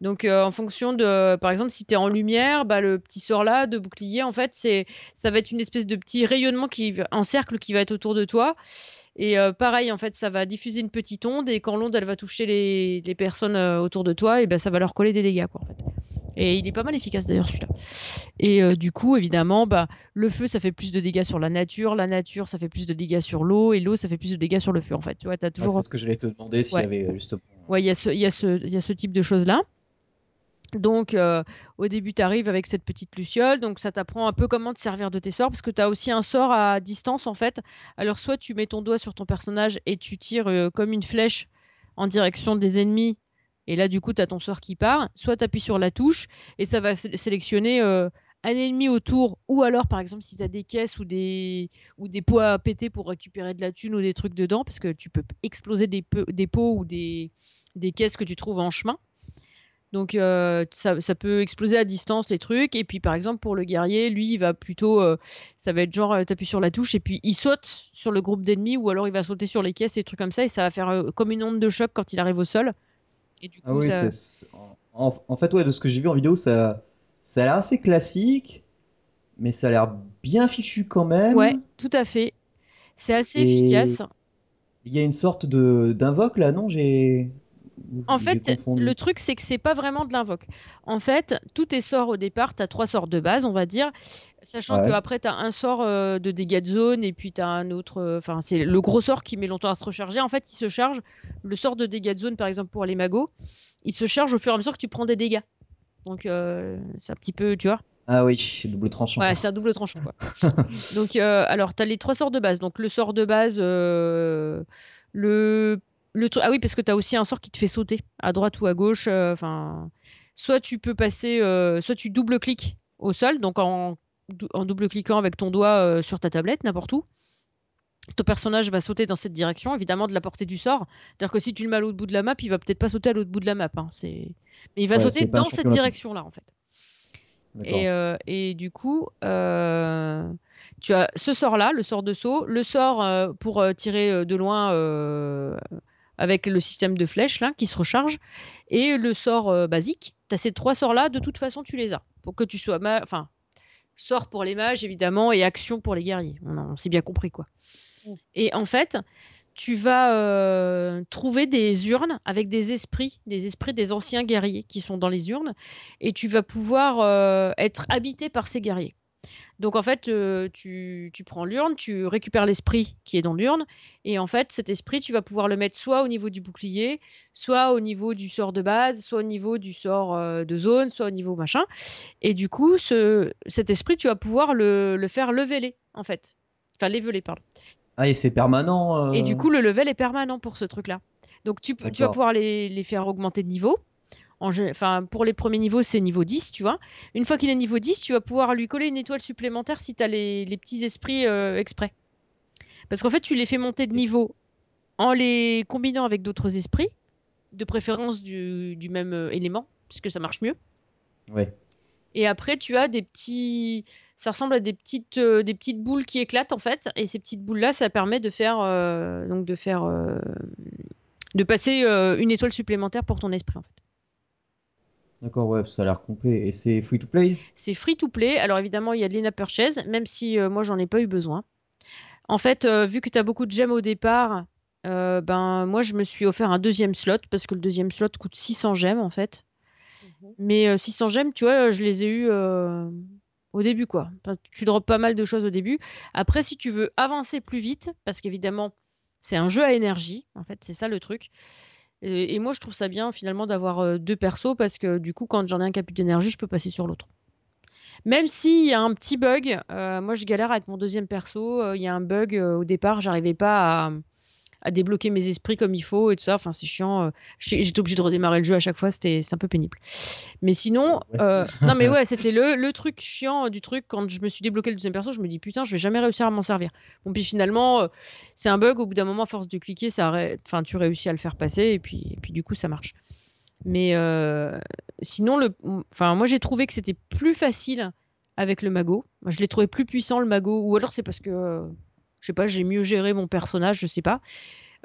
Donc, euh, en fonction de, par exemple, si tu es en lumière, bah, le petit sort là de bouclier, en fait, c'est, ça va être une espèce de petit rayonnement qui, en cercle qui va être autour de toi. Et euh, pareil, en fait, ça va diffuser une petite onde. Et quand l'onde, elle va toucher les, les personnes euh, autour de toi, et ben, ça va leur coller des dégâts, quoi, en fait. Et il est pas mal efficace d'ailleurs celui-là. Et euh, du coup, évidemment, bah, le feu, ça fait plus de dégâts sur la nature. La nature, ça fait plus de dégâts sur l'eau. Et l'eau, ça fait plus de dégâts sur le feu, en fait. Tu vois, Ah, toujours. c'est ce que j'allais te demander s'il Ouais. y avait justement. Ouais, il y, y, y a ce type de choses-là. Donc, euh, au début, tu arrives avec cette petite luciole. Donc, ça t'apprend un peu comment te servir de tes sorts. Parce que tu as aussi un sort à distance, en fait. Alors, soit tu mets ton doigt sur ton personnage et tu tires euh, comme une flèche en direction des ennemis. Et là, du coup, tu as ton sort qui part. Soit tu appuies sur la touche et ça va sé- sélectionner euh, un ennemi autour. Ou alors, par exemple, si tu as des caisses ou des, ou des pots à péter pour récupérer de la thune ou des trucs dedans. Parce que tu peux exploser des, pots ou des caisses que tu trouves en chemin. Donc euh, ça, ça peut exploser à distance les trucs. Et puis par exemple pour le guerrier, lui il va plutôt, euh, ça va être genre euh, t'appuies sur la touche et puis il saute sur le groupe d'ennemis ou alors il va sauter sur les caisses et des trucs comme ça et ça va faire comme une onde de choc quand il arrive au sol. Et du coup Ah oui, ça- en, en fait, ouais, de ce que j'ai vu en vidéo, ça, ça a l'air assez classique, mais ça a l'air bien fichu quand même. ouais, tout à fait. C'est assez Et- efficace. Il y a une sorte de d'invoque là, non? J'ai. En fait, le truc, c'est que c'est pas vraiment de l'invoque. En fait, tous tes sorts au départ, tu as trois sorts de base, on va dire. Sachant Ouais. qu'après, tu as un sort euh, de dégâts de zone et puis tu as un autre. euh, Enfin, c'est le gros sort qui met longtemps à se recharger. En fait, il se charge. Le sort de dégâts de zone, par exemple, pour les magos, il se charge au fur et à mesure que tu prends des dégâts. Donc, euh, c'est un petit peu, tu vois. Ah oui, c'est double tranchant. Ouais, c'est un double tranchant. Quoi. Donc, euh, alors, tu as les trois sorts de base. Donc, le sort de base, euh, le, le Ah oui, parce que tu as aussi un sort qui te fait sauter à droite ou à gauche. euh, Enfin, soit tu peux passer, euh, soit tu double-cliques au sol, donc en, en double-cliquant avec ton doigt euh, sur ta tablette, n'importe où. Ton personnage va sauter dans cette direction, évidemment de la portée du sort. C'est-à-dire que si tu le mets à l'autre bout de la map, il va peut-être pas sauter à l'autre bout de la map. hein. Mais il va Ouais, sauter dans cette direction-là, en fait. Et, euh, et du coup, euh, tu as ce sort-là, le sort de saut, le sort euh, pour tirer de loin avec le système de flèches là, qui se recharge, et le sort euh, basique. Tu as ces trois sorts-là, de toute façon, tu les as. Pour que tu sois. ma- Enfin, sort pour les mages, évidemment, et action pour les guerriers. On, on s'est bien compris, quoi. Mm. Et en fait. Tu vas euh, trouver des urnes avec des esprits, des esprits des anciens guerriers qui sont dans les urnes, et tu vas pouvoir euh, être habité par ces guerriers. Donc en fait, euh, tu, tu prends l'urne, tu récupères l'esprit qui est dans l'urne, et en fait, cet esprit, tu vas pouvoir le mettre soit au niveau du bouclier, soit au niveau du sort de base, soit au niveau du sort euh, de zone, soit au niveau machin. Et du coup, ce, cet esprit, tu vas pouvoir le, le faire leveler, en fait. Enfin, leveler, pardon. Ah, et c'est permanent. euh, Et du coup, le level est permanent pour ce truc-là. Donc, tu, tu vas pouvoir les, les faire augmenter de niveau. En pour les premiers niveaux, c'est niveau 10, tu vois. Une fois qu'il est niveau 10, tu vas pouvoir lui coller une étoile supplémentaire si tu as les, les petits esprits euh, exprès. Parce qu'en fait, tu les fais monter de niveau en les combinant avec d'autres esprits, de préférence du, du même euh, élément, puisque ça marche mieux. Ouais. Et après, tu as des petits. Ça ressemble à des petites, euh, des petites boules qui éclatent, en fait. Et ces petites boules-là, ça permet de faire. euh, donc, de faire. de passer une étoile supplémentaire pour ton esprit, en fait. D'accord, ouais, ça a l'air complet. Et c'est free to play? C'est free to play. Alors, évidemment, il y a de l'in purchase, même si euh, moi, j'en ai pas eu besoin. En fait, euh, vu que tu as beaucoup de gemmes au départ, euh, ben, moi, je me suis offert un deuxième slot parce que le deuxième slot coûte 600 gemmes, en fait. Mhm. Mais euh, 600 gemmes, tu vois, je les ai eu euh, au début, quoi. Enfin, tu drops pas mal de choses au début. Après, si tu veux avancer plus vite, parce qu'évidemment, c'est un jeu à énergie, en fait, c'est ça le truc. Et, moi, je trouve ça bien, finalement, d'avoir euh, deux persos, parce que du coup, quand j'en ai un qui a plus d'énergie, je peux passer sur l'autre. Même s'il y a un petit bug, euh, moi, je galère avec mon deuxième perso. euh, Il y a un bug au départ, j'arrivais pas à, à débloquer mes esprits comme il faut et tout ça. Enfin, c'est chiant. euh, J'étais obligée de redémarrer le jeu à chaque fois. C'était un peu pénible. Mais sinon, Ouais. euh, non, mais ouais, c'était le, le truc chiant du truc. Quand je me suis débloqué le deuxième perso, je me dis putain, je vais jamais réussir à m'en servir. Bon, puis finalement, euh, c'est un bug. Au bout d'un moment, à force de cliquer, ça arrête. Enfin, tu réussis à le faire passer et puis, et puis du coup, ça marche. Mais euh, sinon, le, enfin, moi, j'ai trouvé que c'était plus facile avec le mago. Moi, je l'ai trouvé plus puissant le mago. Ou alors c'est parce que, euh, je sais pas, j'ai mieux géré mon personnage, je sais pas.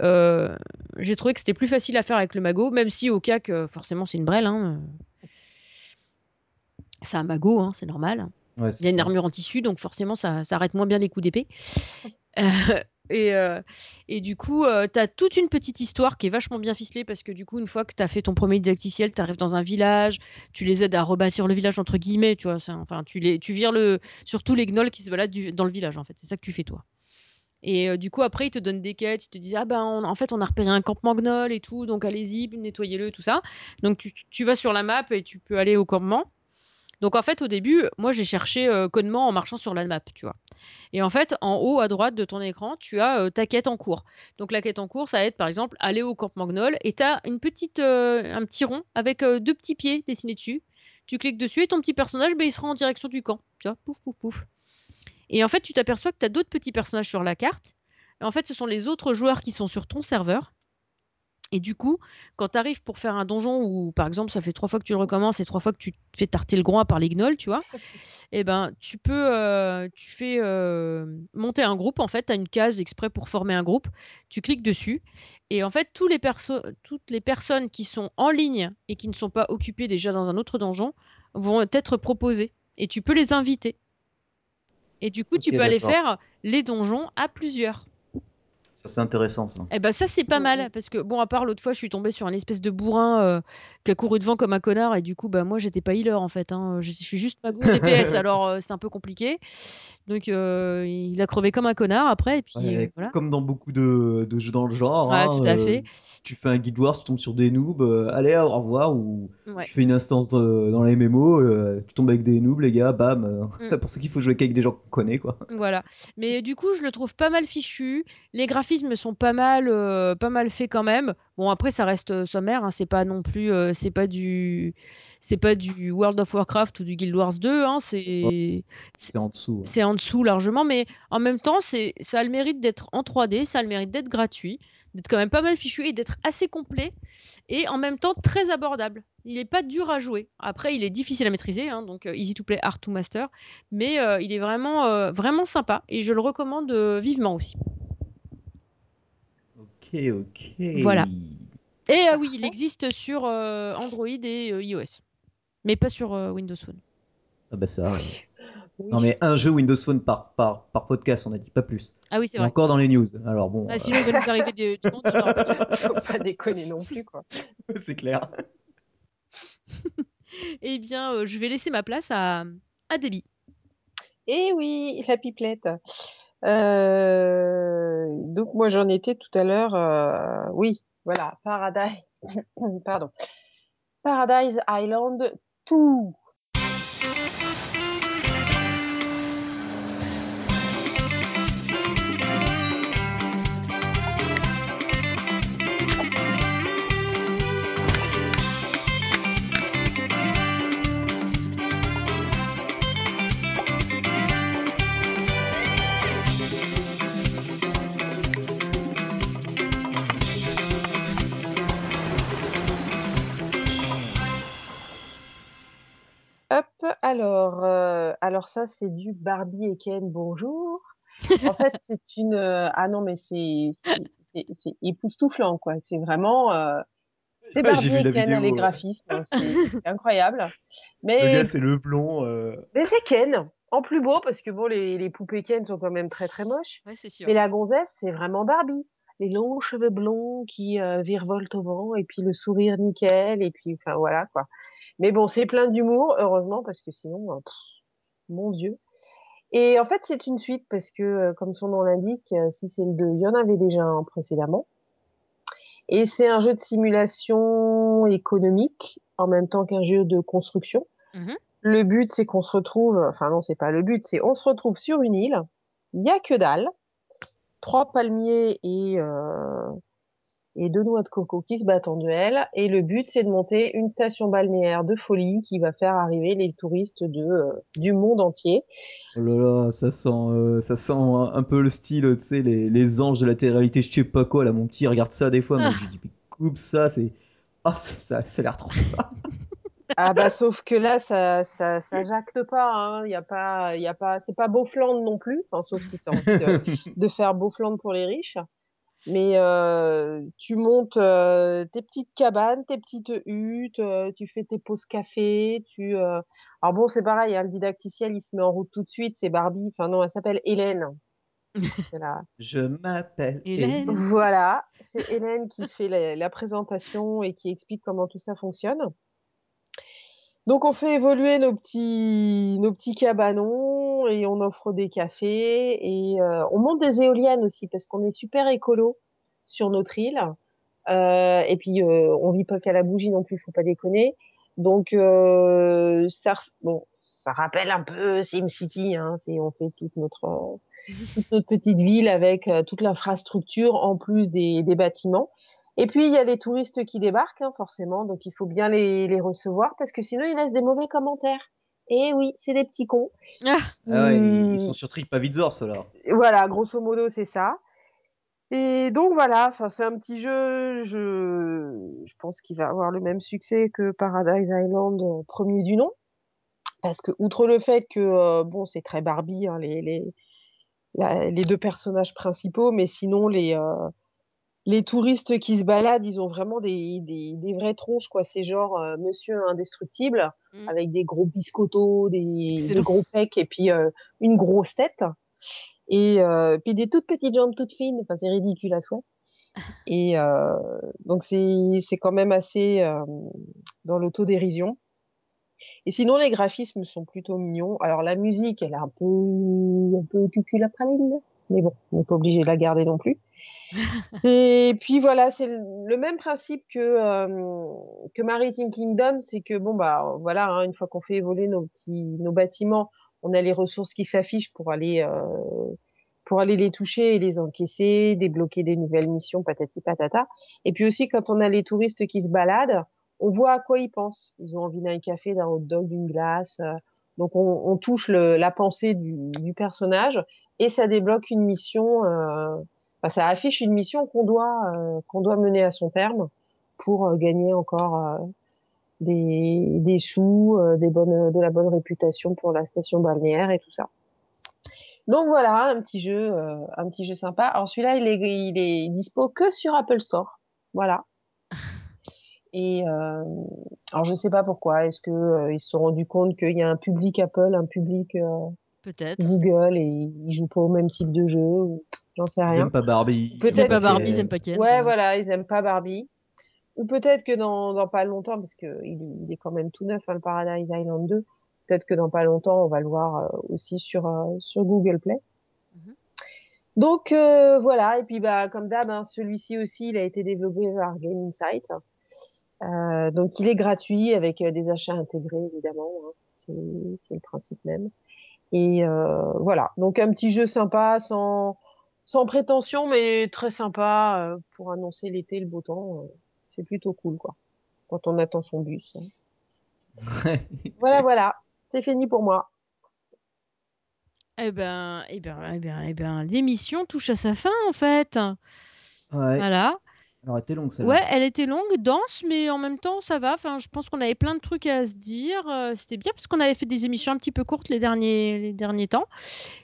Euh, j'ai trouvé que c'était plus facile à faire avec le mago, même si au cas que forcément c'est une brêle. Hein, c'est un mago, hein, c'est normal. Ouais, Il y a une ça. armure anti donc forcément ça, ça arrête moins bien les coups d'épée. Euh, et, euh, et du coup, tu as toute une petite histoire qui est vachement bien ficelée parce que du coup, une fois que tu as fait ton premier didacticiel, tu arrives dans un village, tu les aides à rebâtir le village entre guillemets, tu vois. Enfin, tu, les, tu vires le, surtout les gnolls qui se baladent du- dans le village en fait. C'est ça que tu fais toi. Et du coup, après, ils te donnent des quêtes. Ils te disent Ah ben, on- en fait, on a repéré un campement gnoll et tout, donc allez-y, nettoyez-le, tout ça. Donc, tu, tu vas sur la map et tu peux aller au campement. Donc, en fait, au début, moi, j'ai cherché euh, connement en marchant sur la map, tu vois. Et en fait, en haut à droite de ton écran, tu as ta quête en cours. Donc, la quête en cours, ça va être par exemple aller au campement gnoll et tu as une petite, un petit rond avec deux petits pieds dessinés dessus. Tu cliques dessus et ton petit personnage, ben, il sera en direction du camp. Tu vois, pouf, pouf, pouf. Et en fait, tu t'aperçois que tu as d'autres petits personnages sur la carte. Et en fait, ce sont les autres joueurs qui sont sur ton serveur. Et du coup, quand tu arrives pour faire un donjon où, par exemple, ça fait trois fois que tu le recommences et trois fois que tu te fais tarter le groin par les gnolls, tu vois, et ben, tu peux, euh, tu fais euh, monter un groupe. En fait, tu as une case exprès pour former un groupe. Tu cliques dessus. Et en fait, tous les toutes les personnes qui sont en ligne et qui ne sont pas occupées déjà dans un autre donjon vont être proposées. Et tu peux les inviter. Et du coup, tu peux aller faire les donjons à plusieurs. Ça, c'est intéressant, ça. Eh ben ça c'est pas Mhm. mal parce que bon à part l'autre fois je suis tombée sur un espèce de bourrin euh, qui a couru devant comme un connard et du coup bah moi j'étais pas healer en fait hein. je, je suis juste mago DPS alors euh, c'est un peu compliqué donc euh, il a crevé comme un connard après et puis Ouais, voilà Comme dans beaucoup de, de jeux dans le genre. Ouais, hein, tout à euh, fait. tu fais un Guild Wars, tu tombes sur des noobs, allez, au revoir. Ou Ouais. tu fais une instance dans les MMO, tu tombes avec des noobs, les gars, bam. Mm. Pour ça qu'il faut jouer qu'avec des gens qu'on connaît, quoi. Voilà. Mais du coup, je le trouve pas mal fichu. Les graphismes sont pas mal, pas mal faits quand même. Bon, après, ça reste euh, sommaire. Hein. C'est pas non plus, euh, c'est pas du, c'est pas du World of Warcraft ou du Guild Wars 2. Hein. C'est, C'est en dessous. c'est en dessous largement, mais en même temps, c'est, ça a le mérite d'être en 3D, ça a le mérite d'être gratuit, d'être quand même pas mal fichu et d'être assez complet et en même temps très abordable. Il est pas dur à jouer. Après, il est difficile à maîtriser, hein, donc euh, easy to play, hard to master, mais euh, il est vraiment, euh, vraiment sympa et je le recommande vivement aussi. Ok, ok. Voilà. Et ah oui, il existe sur euh, Android et euh, iOS, mais pas sur euh, Windows Phone. Ah bah ça. euh. Oui. Non mais un jeu Windows Phone par, par, par podcast, on a dit pas plus. Ah oui, c'est vrai. encore dans les news. Alors bon, Ah, sinon, il va nous arriver des, du monde. Faut pas déconner non plus, quoi. euh, c'est clair. Eh bien, euh, je vais laisser ma place à, à Debbie. Eh oui, la pipelette. Euh, donc moi j'en étais tout à l'heure. euh, oui, voilà, Paradise. Pardon. Paradise Island 2. Alors, euh, alors ça c'est du Barbie et Ken, bonjour. En fait, c'est une... euh, ah non, mais c'est c'est- c'est- c'est époustouflant, quoi. C'est vraiment... euh, c'est Ouais, j'ai Barbie vu et la Ken, vidéo, les ouais. graphismes, hein, c'est c'est incroyable. Le Mais, gars, c'est le blond. mais c'est Ken, en plus beau, parce que bon, les, les poupées Ken sont quand même très très moches. Ouais, c'est sûr. Mais la gonzesse, c'est vraiment Barbie. Les longs cheveux blonds qui virevoltent au vent, et puis le sourire nickel, et puis, enfin, voilà, quoi. Mais bon, c'est plein d'humour, heureusement, parce que sinon, euh, pff, mon Dieu. Et en fait, c'est une suite, parce que, euh, comme son nom l'indique, euh, si c'est le 2, il y en avait déjà un précédemment. Et c'est un jeu de simulation économique, en même temps qu'un jeu de construction. Mhm. Le but, c'est qu'on se retrouve, enfin non, c'est pas le but, c'est on se retrouve sur une île, il y a que dalle, trois palmiers et, euh, et deux noix de coco qui se battent en duel, et le but, c'est de monter une station balnéaire de folie qui va faire arriver les touristes de, euh, du monde entier. Oh là là, ça sent, euh, ça sent un, un peu le style, tu sais, les, les anges de la télé-réalité, je sais pas quoi. Là, mon petit regarde ça des fois, mais Ah. je lui dis, mais coupe ça, c'est. Ah, ça, ça, ça a l'air trop ça. Ah bah sauf que là ça ça ça jacte pas hein, il y a pas il y a pas c'est pas Beaufland non plus, enfin sauf si t'as envie de, de faire Beaufland pour les riches. Mais euh, tu montes euh, tes petites cabanes, tes petites huttes, euh, tu fais tes pauses café, tu euh... alors bon c'est pareil, hein, le didacticiel il se met en route tout de suite, c'est Barbie, enfin non elle s'appelle Hélène. C'est la Je m'appelle Hélène. Hélène. voilà, c'est Hélène qui fait la, la présentation et qui explique comment tout ça fonctionne. Donc on fait évoluer nos petits nos petits cabanons et on offre des cafés et euh, on monte des éoliennes aussi parce qu'on est super écolo sur notre île. Euh, et puis euh, on vit pas qu'à la bougie non plus, faut pas déconner. Donc euh, ça bon ça rappelle un peu SimCity, hein, c'est on fait toute notre euh, toute notre petite ville avec euh, toute l'infrastructure en plus des, des bâtiments. Et puis il y a les touristes qui débarquent, hein, forcément, donc il faut bien les, les recevoir parce que sinon ils laissent des mauvais commentaires. Et oui, c'est des petits cons. Ah, Ah ouais, ils, Ils- ils sont sur TripAdvisor, ceux-là. Voilà, grosso modo c'est ça. Et donc voilà, enfin c'est un petit jeu, je, je pense qu'il va avoir le même succès que Paradise Island, euh, premier du nom, parce que outre le fait que euh, bon c'est très Barbie, hein, les, les, la- les deux personnages principaux, mais sinon les euh, les touristes qui se baladent, ils ont vraiment des, des, des vraies tronches quoi. C'est genre euh, Monsieur Indestructible Mm. avec des gros biscottos, des, gros pecs et puis euh, une grosse tête et euh, puis des toutes petites jambes toutes fines. Enfin c'est ridicule à souhait. Et euh, donc c'est c'est quand même assez euh, dans l'autodérision. Et sinon les graphismes sont plutôt mignons. Alors la musique elle est un peu un peu cucul après mais bon on n'est pas obligé de la garder non plus. Et puis voilà c'est le même principe que euh, que Maritime Kingdom, c'est que bon bah voilà hein, une fois qu'on fait évoluer nos petits nos bâtiments, on a les ressources qui s'affichent pour aller euh, pour aller les toucher et les encaisser, débloquer des nouvelles missions, patati patata. Et puis aussi, quand on a les touristes qui se baladent, on voit à quoi ils pensent. Ils ont envie d'un café, d'un hot dog, d'une glace. euh, Donc on, on touche le, la pensée du, du personnage et ça débloque une mission. Euh, enfin, ça affiche une mission qu'on doit euh, qu'on doit mener à son terme pour euh, gagner encore euh, des, des sous, euh, des bonnes, de la bonne réputation pour la station balnéaire et tout ça. Donc voilà, un petit jeu, euh, un petit jeu sympa. Alors celui-là, il est, il est dispo que sur Apple Store. Voilà. Et euh, alors je sais pas pourquoi. Est-ce que euh, ils se sont rendus compte qu'il y a un public Apple, un public euh, Peut-être. Google et ils jouent pas au même type de jeu ou J'en sais Ils rien. aiment pas Barbie. Peut-être Ils aiment pas Barbie, ils aiment pas Ken. Ouais, voilà, ils aiment pas Barbie. Ou peut-être que dans, dans pas longtemps, parce que il, est- il est quand même tout neuf, hein, le Paradise Island 2. Peut-être que dans pas longtemps, on va le voir euh, aussi sur euh, sur Google Play. Mhm. Donc euh, voilà. Et puis bah comme d'hab, hein, celui-ci aussi, il a été développé par Game Insight. Euh, donc il est gratuit avec euh, des achats intégrés évidemment. hein. C'est c'est le principe même. Et euh, voilà. Donc un petit jeu sympa, sans sans prétention, mais très sympa euh, pour annoncer l'été, le beau temps. euh, c'est plutôt cool, quoi. Quand on attend son bus. hein. Voilà, voilà. C'est fini pour moi. Eh ben, eh ben, eh ben, eh ben, l'émission touche à sa fin en fait. ouais. Voilà. Elle longue celle-là. Elle était longue, dense, mais en même temps, ça va. Enfin, je pense qu'on avait plein de trucs à se dire. Euh, C'était bien parce qu'on avait fait des émissions un petit peu courtes les derniers, les derniers temps.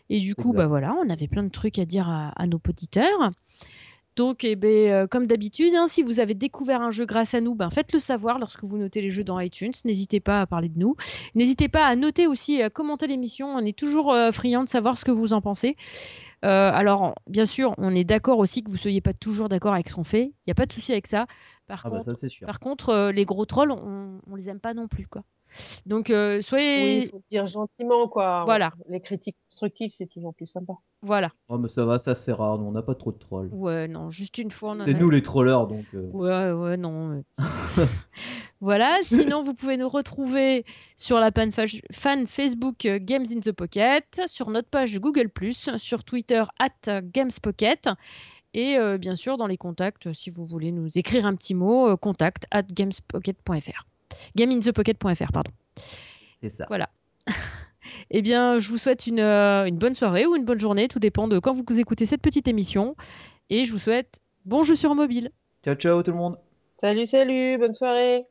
Et du coup, Exact. bah voilà, on avait plein de trucs à dire à, à nos auditeurs. Donc, eh ben, euh, comme d'habitude, hein, si vous avez découvert un jeu grâce à nous, ben, faites-le savoir lorsque vous notez les jeux dans iTunes. N'hésitez pas à parler de nous. N'hésitez pas à noter aussi et à commenter l'émission. On est toujours euh, friand de savoir ce que vous en pensez. Euh, alors, bien sûr, on est d'accord aussi que vous ne soyez pas toujours d'accord avec ce qu'on fait. Il n'y a pas de souci avec ça. Par Ah bah contre, ça c'est sûr. par contre euh, les gros trolls, on, on les aime pas non plus. quoi. Donc, euh, soyez. faut dire gentiment, quoi. Voilà. Les critiques constructives, c'est toujours plus sympa. Voilà. Oh mais ça va, ça c'est rare, nous, on n'a pas trop de trolls. Ouais, non, juste une fois. C'est a- nous les trollers donc. euh, Ouais, ouais, non. voilà, sinon vous pouvez nous retrouver sur la fan, fa- fan Facebook euh, Games in the Pocket, sur notre page Google, sur Twitter at Games Pocket, et euh, bien sûr dans les contacts, si vous voulez nous écrire un petit mot, euh, contact at gamespocket.fr. Gameinthepocket.fr, pardon. C'est ça. Voilà. eh bien, je vous souhaite une, euh, une bonne soirée ou une bonne journée, tout dépend de quand vous écoutez cette petite émission, et je vous souhaite bon jeu sur mobile. Ciao ciao tout le monde. Salut, salut, bonne soirée.